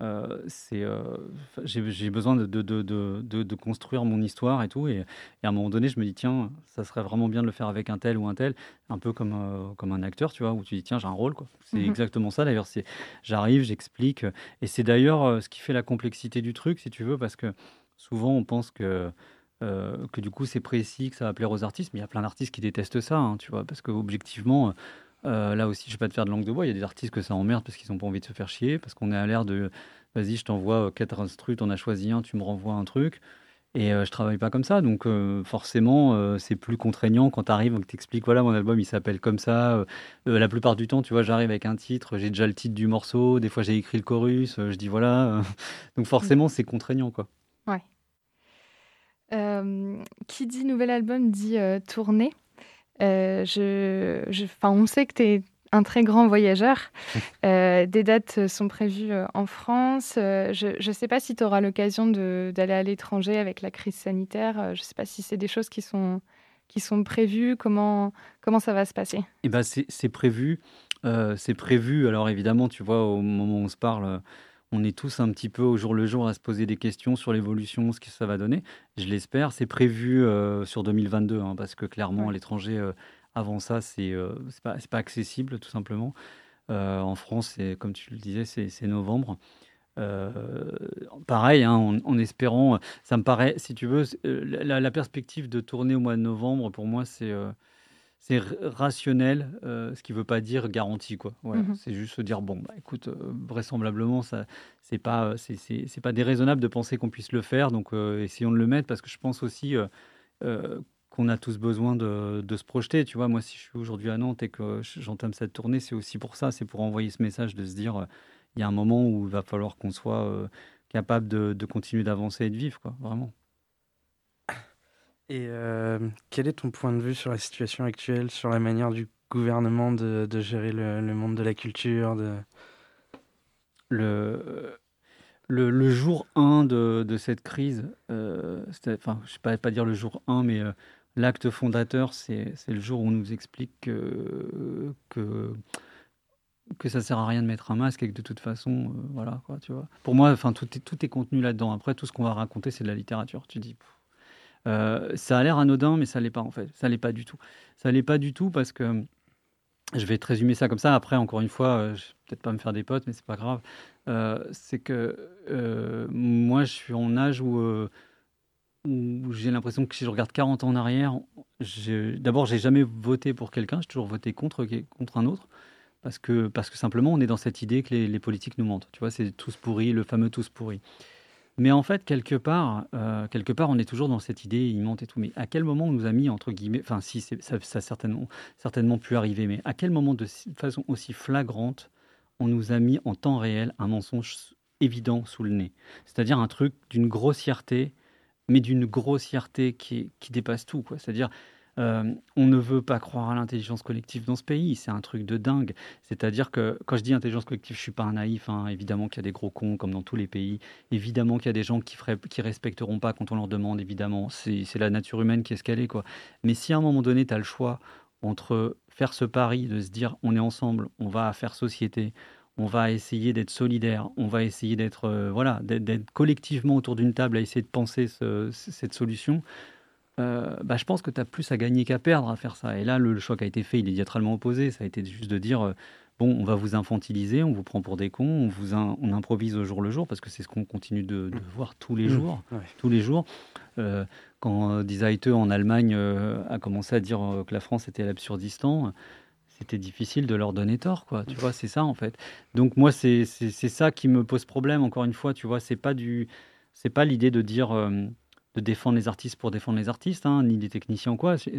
[SPEAKER 9] euh, c'est, euh, j'ai besoin de, de, de, de, construire mon histoire et tout. Et, à un moment donné, je me dis, tiens, ça serait vraiment bien de le faire avec un tel ou un tel, un peu comme, euh, comme un acteur, tu vois, où tu dis, tiens, j'ai un rôle. quoi. C'est mmh exactement ça, d'ailleurs. c'est J'arrive, j'explique. Et c'est d'ailleurs ce qui fait la complexité du truc, si tu veux, parce que souvent, on pense que. que du coup c'est précis, que ça va plaire aux artistes, mais il y a plein d'artistes qui détestent ça, hein, tu vois, parce que objectivement, euh, là aussi, je vais pas te faire de langue de bois. Il y a des artistes que ça emmerde parce qu'ils n'ont pas envie de se faire chier, parce qu'on est à l'air de vas-y, je t'envoie euh, quatre instrus, on as choisi un, tu me renvoies un truc. Et euh, je travaille pas comme ça. Donc, forcément, c'est plus contraignant quand tu arrives, on t'explique voilà, mon album il s'appelle comme ça. la plupart du temps, tu vois, j'arrive avec un titre, j'ai déjà le titre du morceau. Des fois, j'ai écrit le chorus, je dis voilà. donc, forcément, c'est contraignant, quoi.
[SPEAKER 8] Ouais. qui dit nouvel album dit tournée. Euh, je, on sait que tu es un très grand voyageur. Euh, des dates sont prévues euh, en France. je ne sais pas si tu auras l'occasion d'aller à l'étranger avec la crise sanitaire. je ne sais pas si c'est des choses qui sont, qui sont prévues. Comment, comment ça va se passer?
[SPEAKER 9] Eh ben, C'est prévu. c'est prévu. Alors évidemment, tu vois, au moment où on se parle, on est tous un petit peu au jour le jour à se poser des questions sur l'évolution, ce que ça va donner. Je l'espère. C'est prévu euh, sur 2022, hein, parce que clairement, à l'étranger, euh, avant ça, c'est euh, pas, pas, accessible, tout simplement. en France, comme tu le disais, c'est novembre. pareil, hein, en, espérant, ça me paraît, si tu veux, la, la, perspective de tourner au mois de novembre, pour moi, c'est c'est rationnel, euh, ce qui ne veut pas dire garanti. Quoi. Mmh c'est juste se dire, bon, bah, écoute, euh, vraisemblablement, ce n'est pas, euh, c'est, pas déraisonnable de penser qu'on puisse le faire, donc essayons de le mettre, parce que je pense aussi qu'on a tous besoin de, se projeter. Tu vois, moi, si je suis aujourd'hui à Nantes et que j'entame cette tournée, c'est aussi pour ça, c'est pour envoyer ce message de se dire, il y a un moment où il va falloir qu'on soit capable de, de continuer d'avancer et de vivre, quoi, vraiment.
[SPEAKER 10] Et euh, quel est ton point de vue sur la situation actuelle, sur la manière du gouvernement de, gérer le, monde de la culture de...
[SPEAKER 9] le, le, jour 1 de, de cette crise, euh, enfin, je ne sais pas, dire le jour 1, mais euh, l'acte fondateur, c'est le jour où on nous explique que, que, ça sert à rien de mettre un masque et que de toute façon, voilà, quoi, tu vois. Pour moi, enfin, tout est, tout est contenu là-dedans. Après, tout ce qu'on va raconter, c'est de la littérature. Tu dis, euh, ça a l'air anodin, mais ça l'est pas en fait. Ça l'est pas du tout. Ça l'est pas du tout parce que je vais te résumer ça comme ça. Après, encore une fois, euh, je vais peut-être pas me faire des potes, mais c'est pas grave. Euh, c'est que moi, je suis en âge où, où j'ai l'impression que si je regarde 40 ans en arrière, d'abord, j'ai jamais voté pour quelqu'un, j'ai toujours voté contre, contre un autre. Parce que, parce que simplement, on est dans cette idée que les, les politiques nous mentent. Tu vois, c'est tous pourris, le fameux tous pourris. Mais en fait, quelque part, euh, quelque part, on est toujours dans cette idée immonte et tout. Mais à quel moment on nous a mis, entre guillemets, enfin, si, ça, ça a certainement, certainement pu arriver, mais à quel moment, de façon aussi flagrante, on nous a mis en temps réel un mensonge évident sous le nez? C'est-à-dire un truc d'une grossièreté, mais d'une grossièreté qui, qui dépasse tout. C'est-à-dire, Euh, on ne veut pas croire à l'intelligence collective dans ce pays, c'est un truc de dingue. C'est-à-dire que quand je dis intelligence collective, je suis pas un naïf. Hein. Évidemment qu'il y a des gros cons comme dans tous les pays. Évidemment qu'il y a des gens qui feraient, qui respecteront pas quand on leur demande. Évidemment, c'est la nature humaine qui est ce qu'elle est. Quoi. Mais si à un moment donné, tu as le choix entre faire ce pari de se dire on est ensemble, on va faire société, on va essayer d'être solidaire, on va essayer d'être euh, voilà, d'être collectivement autour d'une table à essayer de penser cette solution. Euh, bah, je pense que tu as plus à gagner qu'à perdre à faire ça. Et là, le, choix qui a été fait, il est diamétralement opposé. Ça a été juste de dire, euh, bon, on va vous infantiliser, on vous prend pour des cons, on, vous on improvise au jour le jour, parce que c'est ce qu'on continue de, mmh. voir tous les mmh. jours. Tous les jours. Euh, quand Die en Allemagne a commencé à dire que la France était à l'absurdistan, c'était difficile de leur donner tort, quoi. Tu vois, c'est ça en fait. Donc moi, c'est ça qui me pose problème. Encore une fois, tu vois, c'est pas du, c'est pas l'idée de dire de défendre les artistes pour défendre les artistes, hein, ni des techniciens ou quoi. Je,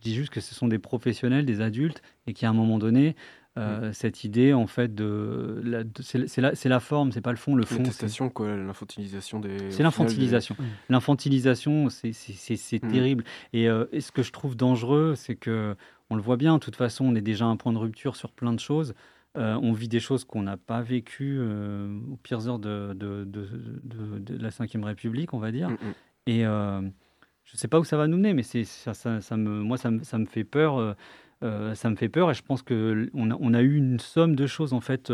[SPEAKER 9] dis juste que ce sont des professionnels, des adultes, et qu'à un moment donné, euh, mm. cette idée, en fait, de, c'est la, la, forme, c'est pas le fond. Le fond,
[SPEAKER 11] c'est quoi, l'infantilisation des.
[SPEAKER 9] C'est l'infantilisation. Mm. L'infantilisation, c'est mm. terrible. Euh, et, ce que je trouve dangereux, c'est que on le voit bien. De toute façon, on est déjà à un point de rupture sur plein de choses. Euh, on vit des choses qu'on n'a pas vécues aux pires heures de, de, la Ve République, on va dire. Et euh, je ne sais pas où ça va nous mener, mais moi, ça, me fait peur. Euh, euh, ça me fait peur. Et je pense qu'on a, on eu une somme de choses en fait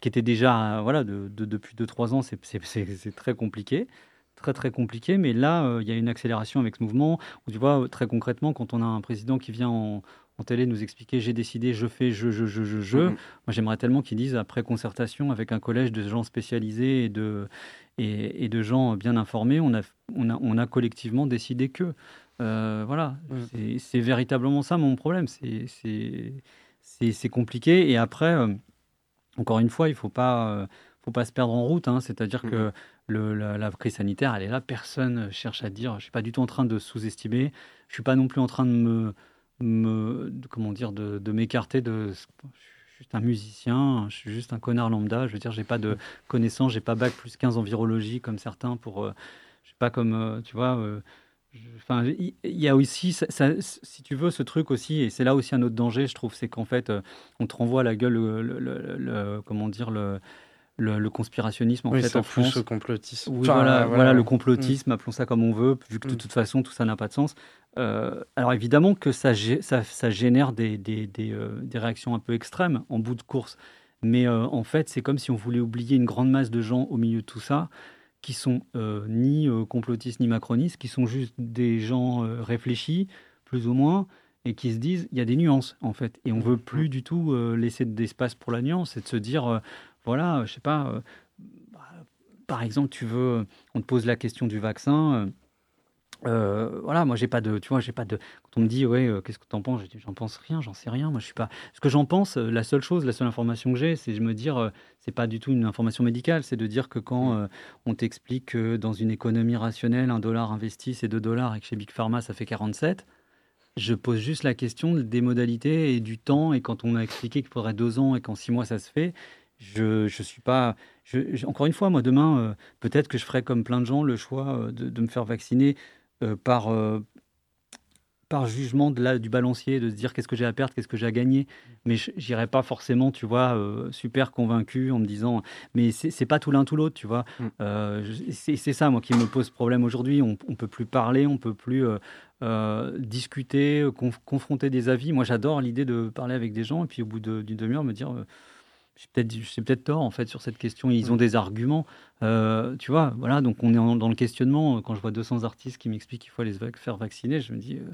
[SPEAKER 9] qui étaient déjà voilà de, depuis 2-3 ans c'est très compliqué. Très très compliqué. Mais là il y a une accélération avec ce mouvement. Où tu vois très concrètement quand on a un président qui vient en, en télé nous expliquer j'ai décidé, je fais, je, je, je, je, je. Moi, j'aimerais tellement qu'ils disent après concertation avec un collège de gens spécialisés et de, et, et de gens bien informés, on a, on a, on a collectivement décidé que. Euh, voilà, c'est véritablement ça mon problème. C'est compliqué. Et après, euh, encore une fois, il ne faut pas. Euh, faut pas se perdre en route, hein. c'est-à-dire que le, la, la, crise sanitaire, elle est là, personne cherche à dire, je ne suis pas du tout en train de sous-estimer, je ne suis pas non plus en train de me, me, comment dire, de, de m'écarter de. Je suis juste un musicien, je suis juste un connard lambda. Je veux dire, j'ai pas de connaissances, j'ai pas bac plus 15 en virologie comme certains pour. Euh, je suis pas comme, euh, tu vois. Euh, enfin, il y, a aussi, ça, si tu veux, ce truc aussi, et c'est là aussi un autre danger, je trouve, c'est qu'en fait, on te renvoie à la gueule, le, comment dire, le, le, conspirationnisme en fait en France.
[SPEAKER 10] le complotisme.
[SPEAKER 9] voilà, voilà, le complotisme, mm. appelons ça comme on veut, vu que de mm. toute façon tout ça n'a pas de sens. Euh, alors évidemment que ça, ça, ça génère des, des, des, euh, des, réactions un peu extrêmes en bout de course, mais euh, en fait c'est comme si on voulait oublier une grande masse de gens au milieu de tout ça qui sont ni complotistes ni macronistes, qui sont juste des gens réfléchis, plus ou moins, et qui se disent il y a des nuances en fait, et on mm. veut plus du tout laisser d'espace pour la nuance, et de se dire voilà, je sais pas, bah, par exemple tu veux, on te pose la question du vaccin euh, voilà, moi j'ai pas de, tu vois, j'ai pas de. Quand on me dit ouais, euh, qu'est-ce que tu en penses, j'en pense rien, j'en sais rien. Moi je suis pas. Ce que j'en pense, euh, la seule chose, la seule information que j'ai, c'est de me dire, c'est pas du tout une information médicale, c'est de dire que quand mmh. on t'explique que dans une économie rationnelle, un dollar investi c'est 2 dollars et que chez Big Pharma ça fait 47, je pose juste la question des modalités et du temps. Et quand on m'a expliqué qu'il faudrait deux ans et qu'en six mois ça se fait, je je suis pas. Je, encore une fois, moi demain, peut-être que je ferai comme plein de gens le choix de, de me faire vacciner par, euh, par jugement de la, du balancier, de se dire qu'est-ce que j'ai à perdre, qu'est-ce que j'ai à gagner. Mais j'irai pas forcément, tu vois, euh, super convaincu en me disant, mais c'est pas tout l'un tout l'autre, tu vois. Mm. c'est ça, moi, qui me pose problème aujourd'hui. On, on peut plus parler, on peut plus discuter, confronter des avis. Moi, j'adore l'idée de parler avec des gens et puis au bout d'une demi-heure, me dire j'ai peut-être peut tort en fait sur cette question. Ils ont des arguments, euh, tu vois. Voilà, donc on est dans le questionnement. Quand je vois 200 artistes qui m'expliquent qu'il faut se faire vacciner, je me dis euh,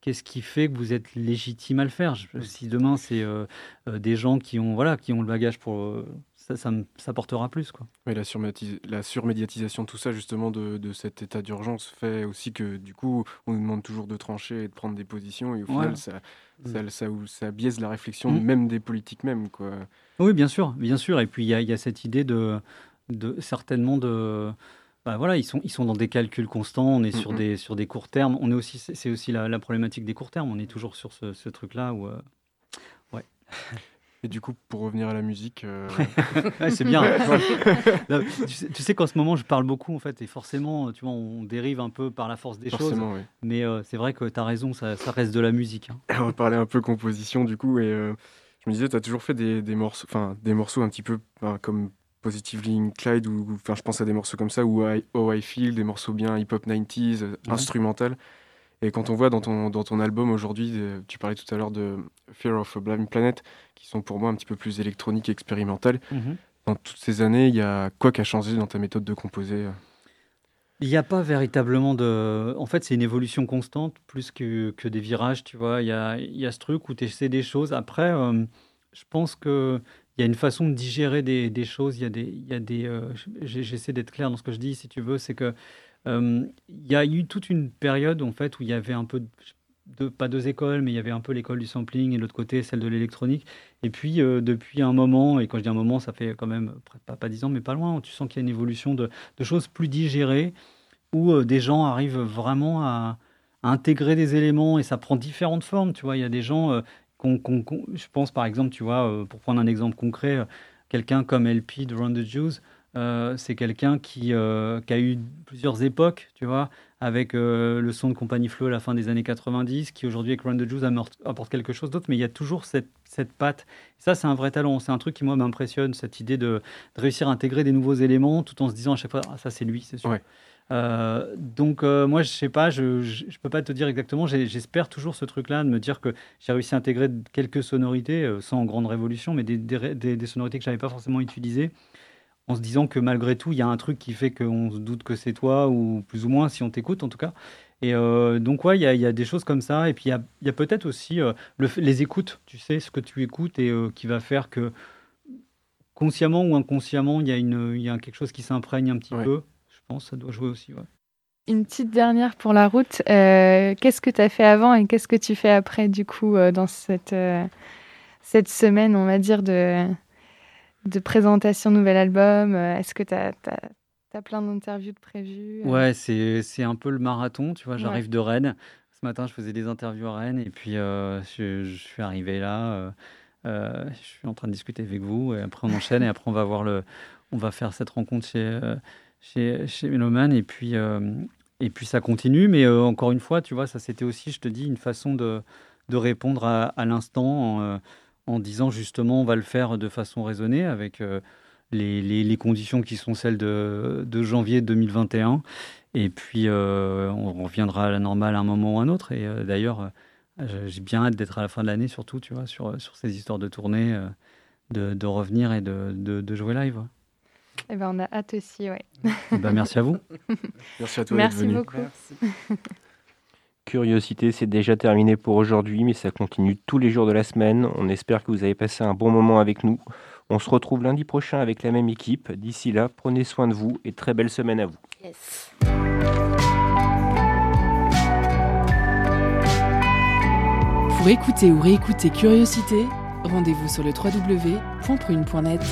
[SPEAKER 9] qu'est-ce qui fait que vous êtes légitime à le faire? Si demain c'est euh, des gens qui ont voilà qui ont le bagage pour ça, ça, portera plus quoi.
[SPEAKER 11] Mais la, la surmédiatisation, tout ça justement de, de cet état d'urgence fait aussi que du coup on nous demande toujours de trancher et de prendre des positions et au final ça, mm. ça, biaise la réflexion mm. même des politiques même quoi.
[SPEAKER 9] Oui, bien sûr, bien sûr. Et puis il y, y, a cette idée de, de certainement de bah voilà, ils sont, ils sont dans des calculs constants, on est sur, des, sur des courts termes. On est aussi, c'est aussi la, la, problématique des courts termes, on est toujours sur ce, ce truc-là où. Euh, ouais.
[SPEAKER 11] Et du coup, pour revenir à la musique. Euh,
[SPEAKER 9] c'est bien. tu, sais, qu'en ce moment, je parle beaucoup, en fait, et forcément, tu vois, on dérive un peu par la force des choses. Mais euh, c'est vrai que tu as raison, ça, reste de la musique. Hein.
[SPEAKER 11] On va parler un peu composition, du coup, et euh, je me disais, tu as toujours fait des, morceaux, enfin, des morceaux un petit peu comme Positively Inclined, ou enfin, je pense à des morceaux comme ça, ou Oh I Feel, des morceaux bien hip-hop 90s, instrumental. Et quand on voit dans ton, dans ton album aujourd'hui, tu parlais tout à l'heure de Fear of a Blind Planet, qui sont pour moi un petit peu plus électroniques et expérimentales. Mhm. Dans toutes ces années, il y a quoi qui a changé dans ta méthode de composer
[SPEAKER 9] il n'y a pas véritablement de. En fait, c'est une évolution constante, plus que, que, des virages, tu vois. Il y a, il y a ce truc où tu essaies des choses. Après, euh, je pense qu'il y a une façon de digérer des, des choses. Il y a des. Il y a des euh, J'essaie d'être clair dans ce que je dis, si tu veux. C'est que il y a eu toute une période en fait où il y avait un peu pas deux écoles, mais il y avait un peu l'école du sampling et l'autre côté celle de l'électronique. Et puis depuis un moment, et quand je dis un moment, ça fait quand même pas, dix ans, mais pas loin, tu sens qu'il y a une évolution de, choses plus digérées où des gens arrivent vraiment à, intégrer des éléments et ça prend différentes formes. Tu vois, il y a des gens, je pense par exemple, tu vois, pour prendre un exemple concret, quelqu'un comme LP de Run the Jews, euh, c'est quelqu'un qui, euh, qui, a eu plusieurs époques, tu vois, avec euh, le son de Compagnie Flow à la fin des années 90, qui aujourd'hui avec Run the Juice apporte quelque chose d'autre, mais il y a toujours cette, cette patte. ça, c'est un vrai talent. C'est un truc qui, moi, m'impressionne, cette idée de, réussir à intégrer des nouveaux éléments tout en se disant à chaque fois, ah, ça, c'est lui, c'est sûr. donc moi, je sais pas, je, ne peux pas te dire exactement. J'espère toujours ce truc-là, de me dire que j'ai réussi à intégrer quelques sonorités, sans grande révolution, mais des, des, des sonorités que j'avais pas forcément utilisées en se disant que malgré tout, il y a un truc qui fait qu'on se doute que c'est toi, ou plus ou moins, si on t'écoute en tout cas. Et euh, donc, ouais, il y, a des choses comme ça. Et puis, il y a, peut-être aussi euh, les écoutes, tu sais, ce que tu écoutes et euh, qui va faire que, consciemment ou inconsciemment, il y, a y a quelque chose qui s'imprègne un petit peu. Je pense ça doit jouer aussi. Ouais.
[SPEAKER 8] Une petite dernière pour la route. qu'est-ce que tu as fait avant et qu'est-ce que tu fais après, du coup, dans cette, cette semaine, on va dire, de, de présentation nouvel album euh, Est-ce que tu as, as, plein d'interviews de prévues
[SPEAKER 9] euh? Ouais, c'est un peu le marathon, tu vois. J'arrive de Rennes. Ce matin, je faisais des interviews à Rennes et puis euh, je, suis arrivé là. je suis en train de discuter avec vous et après on enchaîne et après on va voir le, on va faire cette rencontre chez chez, chez Meloman et puis et puis ça continue. Mais encore une fois, tu vois, ça c'était aussi, je te dis, une façon de, de répondre à, à l'instant en disant justement on va le faire de façon raisonnée avec euh, les, conditions qui sont celles de, janvier 2021. Et puis euh, on reviendra à la normale à un moment ou à un autre. Et euh, d'ailleurs, j'ai bien hâte d'être à la fin de l'année, surtout tu vois, sur, sur ces histoires de tournée, de, revenir et de, jouer live.
[SPEAKER 8] Eh ben, on a hâte aussi, ouais.
[SPEAKER 9] Ben, merci à vous.
[SPEAKER 11] Merci à toi.
[SPEAKER 8] Merci beaucoup.
[SPEAKER 1] Curiosité, c'est déjà terminé pour aujourd'hui, mais ça continue tous les jours de la semaine. On espère que vous avez passé un bon moment avec nous. On se retrouve lundi prochain avec la même équipe. D'ici là, prenez soin de vous et très belle semaine à vous.
[SPEAKER 2] Pour écouter ou réécouter Curiosité, rendez-vous sur le www.prune.net.